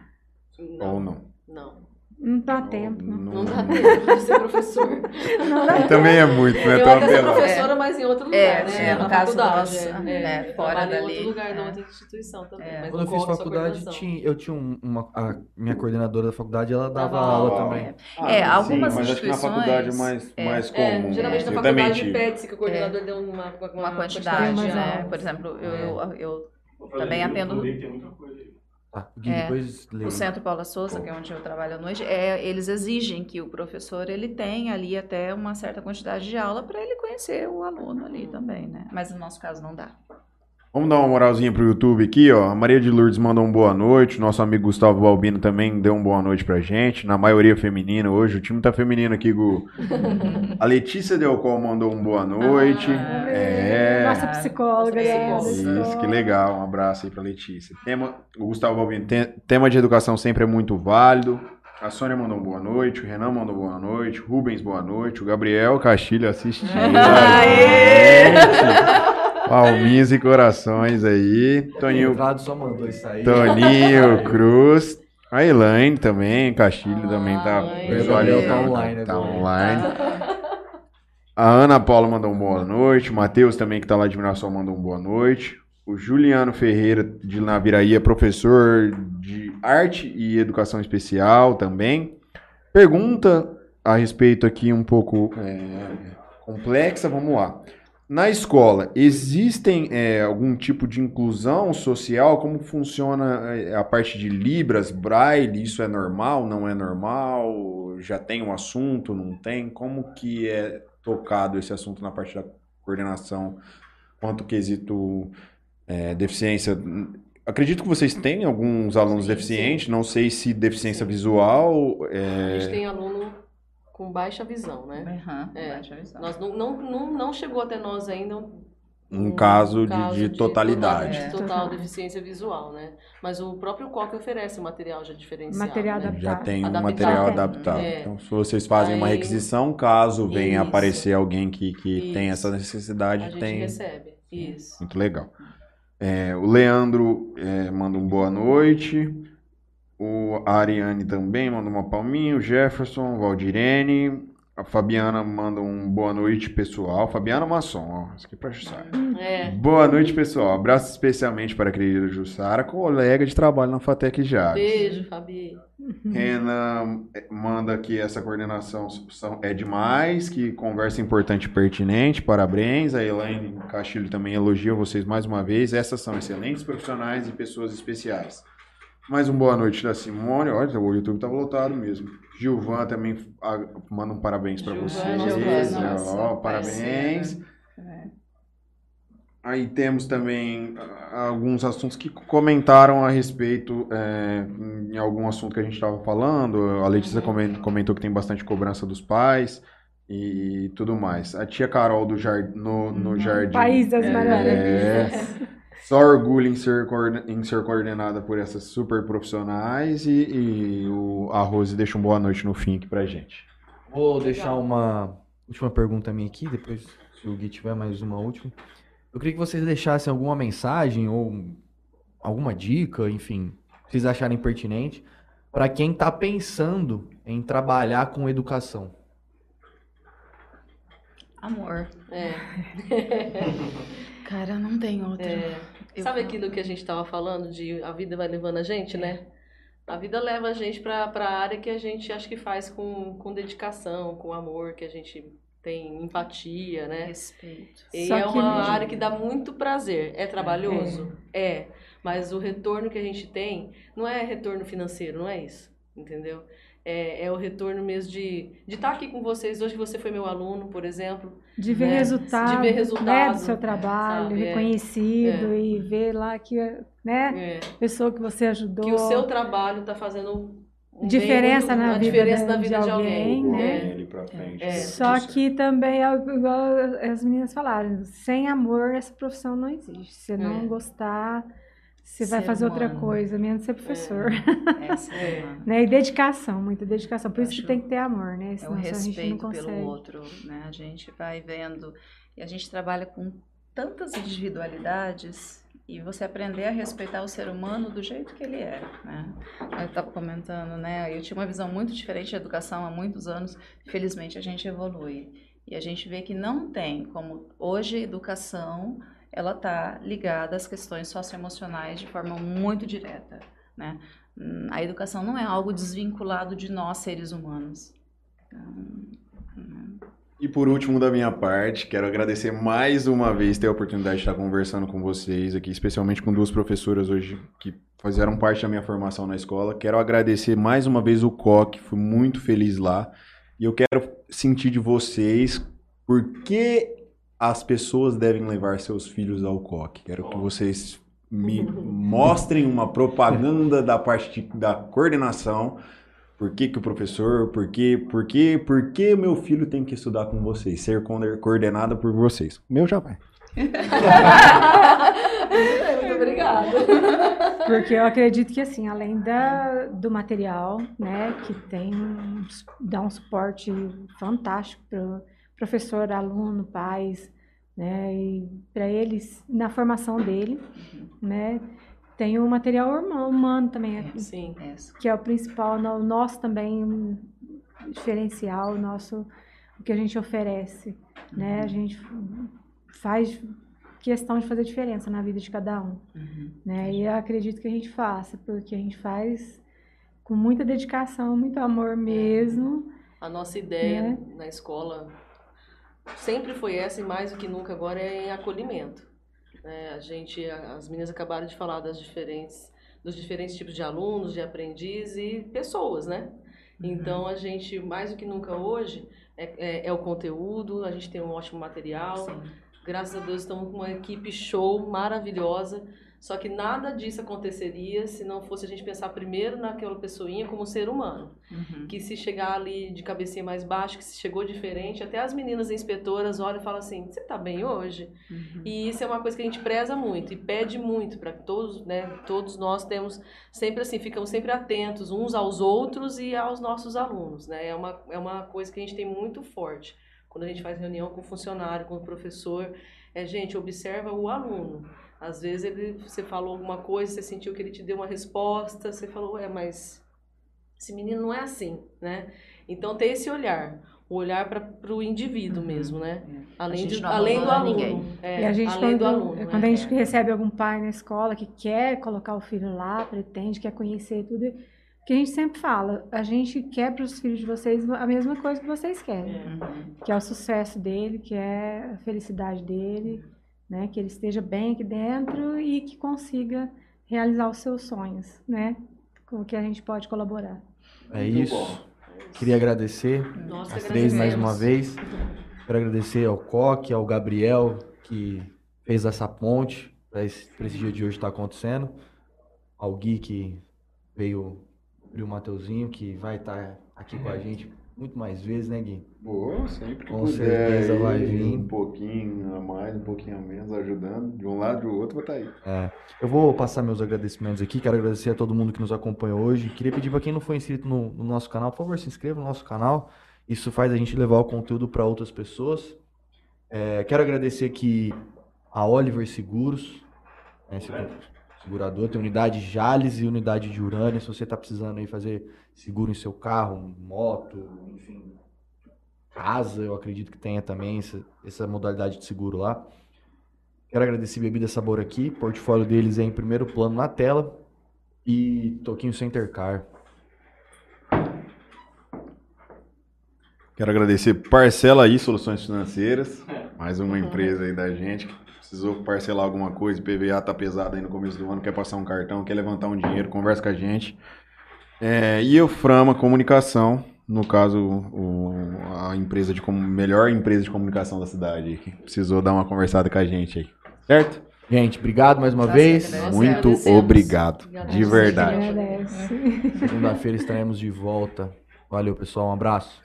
Ou não. Não. Não dá tempo. Não, Não dá tempo de ser professor. não dá Também é muito, né? Eu Tão até sou apelado. professora, mas em outro lugar, É, né? é, no na caso faculdade. nosso, é, né, é. fora Trabalho dali, em outro lugar, é. na outra instituição também. É. mas Quando eu não fiz faculdade, tinha, eu tinha um- uma. A minha coordenadora da faculdade, ela dava, Dava aula aula. também. Ah, É, sim, algumas mas acho que na instituições, faculdade mais, é. mais É, comum. geralmente na faculdade pede-se que o coordenador dê uma, uma, uma quantidade, mais né? Por exemplo, eu, É. eu, eu também atendo Gui, É, depois o Centro Paula Souza, que é onde eu trabalho à noite, é, eles exigem que o professor ele tenha ali até uma certa quantidade de aula para ele conhecer o aluno ali também, né? Mas no nosso caso não dá. Vamos dar uma moralzinha pro YouTube aqui, ó. A Maria de Lourdes mandou um boa noite. O nosso amigo Gustavo Balbino também deu um boa noite pra gente. Na maioria feminina hoje. O time tá feminino aqui, Gu. A Letícia Delcol mandou um boa noite. Ah, é. Nossa psicóloga, Nossa psicóloga. Isso, que legal. Um abraço aí pra Letícia. Tema, o Gustavo Balbino, te- tema de educação sempre é muito válido. A Sônia mandou um boa noite, o Renan mandou boa noite, o Rubens boa noite, o Gabriel Castilho assistindo. Palminhas e corações aí. Toninho, só mandou isso aí. Toninho Cruz. A Elaine também, Castilho também tá Ah, Elaine. visualizando. Tá online Tá agora. online. A Ana Paula mandou um boa noite. O Matheus também, que tá lá de Mirassol, mandou um boa noite. O Juliano Ferreira, de Naviraí, é professor de arte e educação especial também. Pergunta a respeito aqui um pouco é, complexa, vamos lá. Na escola, existem é, algum tipo de inclusão social? Como funciona é, a parte de Libras, Braille? Isso é normal, não é normal? Já tem um assunto, não tem? Como que é tocado esse assunto na parte da coordenação quanto quesito é, deficiência? Acredito que vocês têm alguns alunos deficientes, não sei se deficiência visual. A é, gente tem aluno com baixa visão, né? Aham, É, baixa visão. Nós não, não, não, não chegou até nós ainda um, Um caso de- de total- totalidade. de É. total deficiência visual, né? Mas o próprio COC oferece material já diferenciado. Material né? adaptado. Já tem um Adaptado. material Tem. adaptado. É. Então, se vocês fazem uma Aí- requisição, caso venha Isso. aparecer alguém que, que tem essa necessidade, A gente tem. recebe. Isso. Muito legal. É, o Leandro é, manda um boa noite. O a Ariane também manda uma palminha. O Jefferson, o Valdirene. A Fabiana manda um boa noite, pessoal. Fabiana Masson, ó. Isso aqui é pra Jussara. É. Boa noite, pessoal. Abraço especialmente para a querida Jussara, colega de trabalho na Fatec Jales. Beijo, Fabi. Renan eh, manda que essa coordenação são- é demais, que conversa importante e pertinente, parabéns. A Elaine Castilho também elogia vocês mais uma vez. Essas são excelentes profissionais e pessoas especiais. Mais um boa noite da Simone. Olha, o YouTube tá lotado mesmo. Gilvan também ah, manda um parabéns para vocês. Gilvan, Ó, nossa, parabéns. É. Aí temos também ah, alguns assuntos que comentaram a respeito é, em algum assunto que a gente estava falando. A Letícia comen- comentou que tem bastante cobrança dos pais e tudo mais. A tia Carol do jar, no, no jardim. País das É, Maravilhas. Só orgulho em ser, coorden- em ser coordenada por essas super profissionais e, e o, a Rose deixa um boa noite no fim aqui pra gente. Vou deixar uma última pergunta minha aqui, depois, se o Gui tiver mais uma última. Eu queria que vocês deixassem alguma mensagem ou alguma dica, enfim, que vocês acharem pertinente, para quem está pensando em trabalhar com educação. Amor. É. Cara, não tem outro. É. Sabe aquilo que a gente estava falando de a vida vai levando a gente, né? A vida leva a gente para a área que a gente acho que faz com, com dedicação, com amor, que a gente tem empatia, né? Respeito. E Só é uma área que dá muito prazer. É trabalhoso? É. Mas o retorno que a gente tem não é retorno financeiro, não é isso. Entendeu? É, é o retorno mesmo de de estar aqui com vocês. Hoje que você foi meu aluno, por exemplo. De ver né? resultado, De ver né, resultado, do seu trabalho, sabe? É. reconhecido e ver lá que, né, É. pessoa que você ajudou. Que o seu trabalho está fazendo um bem Diferença muito- na uma vida diferença da- na vida de de alguém, alguém. né? É. ali pra frente. É. Só que também, é igual as meninas falaram, sem amor essa profissão não existe. Se não É. gostar, você vai fazer outra humano. coisa, menos ser professor. Essa É. é, Né? E dedicação, muita dedicação. Por isso que tem que ter amor, né? é o Senão a gente não respeito pelo outro, né? A gente vai vendo e a gente trabalha com tantas individualidades e você aprender a respeitar o ser humano do jeito que ele é, né? Eu estava comentando, né? Eu tinha uma visão muito diferente da educação há muitos anos. Felizmente a gente evolui e a gente vê que não tem como hoje a educação ela está ligada às questões socioemocionais de forma muito direta, né? Hum, A educação não é algo desvinculado de nós seres humanos. E por último, da minha parte, quero agradecer mais uma vez ter a oportunidade de estar conversando com vocês aqui, especialmente com duas professoras hoje que fizeram parte da minha formação na escola. Quero agradecer mais uma vez o COC, fui muito feliz lá. E eu quero sentir de vocês por que as pessoas devem levar seus filhos ao coque. Quero que vocês me mostrem uma propaganda da parte de- da coordenação. Por que, que o professor, por que, por que, por que meu filho tem que estudar com vocês, ser coorde- coordenado por vocês? O meu já vai. Muito obrigada. Porque eu acredito que, assim, além da, do material, né, que tem, um- dá um suporte fantástico para professor, aluno, pais, né, e para eles, na formação dele, né, tem o material humano também, Sim. Isso. que é o principal, o nosso também diferencial, o nosso, o que a gente oferece, né, a gente faz questão de fazer diferença na vida de cada um Uhum. né? E eu acredito que a gente faça, porque a gente faz com muita dedicação, muito amor mesmo. A nossa ideia Né? na escola sempre foi essa e mais do que nunca agora é em acolhimento. né? a gente, as meninas acabaram de falar das diferentes, dos diferentes tipos de alunos, de aprendiz e pessoas, né? Então a gente mais do que nunca hoje é, é- é o conteúdo, a gente tem um ótimo material. Sim. Graças a Deus estamos com uma equipe show maravilhosa. Só que nada disso aconteceria se não fosse a gente pensar primeiro naquela pessoinha como ser humano Uhum. que se chegar ali de cabecinha mais baixa, que se chegou diferente, até as meninas inspetoras olham e falam assim, você tá bem hoje? Uhum. E isso é uma coisa que a gente preza muito e pede muito para que todos, né, todos nós temos sempre assim, ficamos sempre atentos uns aos outros e aos nossos alunos, né? É uma, é uma coisa que a gente tem muito forte. Quando a gente faz reunião com o funcionário, com o professor, é, gente, observa o aluno. Às vezes ele, você falou alguma coisa, você sentiu que ele te deu uma resposta, você falou, é, mas esse menino não é assim, né? Então ter esse olhar, o olhar para o indivíduo Uhum. mesmo, né? É. Além, de, além do aluno. ninguém. É, e a gente, além quando, do aluno. quando né? a gente recebe algum pai na escola que quer colocar o filho lá, pretende, quer conhecer tudo, que a gente sempre fala, a gente quer para os filhos de vocês a mesma coisa que vocês querem. É. Que é o sucesso dele, que é a felicidade dele, né? Que ele esteja bem aqui dentro e que consiga realizar os seus sonhos, né? Com o que a gente pode colaborar. É isso. Queria agradecer que as três mais uma vez. Quero agradecer ao Coque, ao Gabriel, que fez essa ponte para esse, esse dia de hoje estar acontecendo. Ao Gui, que veio abrir o Mateuzinho, que vai estar aqui com a gente muito mais vezes, né, Gui? Boa, sempre que Com puder certeza vai vir. Um pouquinho a mais, um pouquinho a menos, ajudando. De um lado e do outro, vai estar aí. Eu vou passar meus agradecimentos aqui. Quero agradecer a todo mundo que nos acompanhou hoje. Queria pedir para quem não foi inscrito no, no nosso canal, por favor, se inscreva no nosso canal. Isso faz a gente levar o conteúdo para outras pessoas. É, quero agradecer aqui a Oliver Seguros, né, segurador. Tem unidade Jales e unidade de Urânia. Se você está precisando aí fazer seguro em seu carro, moto, enfim, casa, eu acredito que tenha também essa, essa modalidade de seguro lá. Quero agradecer Bebida Sabor aqui. O portfólio deles é em primeiro plano na tela. E Toquinho Center Car. Quero agradecer Parcela aí, Soluções Financeiras. Mais uma empresa aí da gente que precisou parcelar alguma coisa. PVA tá pesado aí no começo do ano, quer passar um cartão, quer levantar um dinheiro, conversa com a gente. É, e eu Frama Comunicação, no caso, o- a empresa de melhor empresa de comunicação da cidade, que precisou dar uma conversada com a gente aí. Certo? Gente, obrigado mais uma vez. Muito obrigado, de verdade. Agradece. Segunda-feira estaremos de volta. Valeu, pessoal. Um abraço.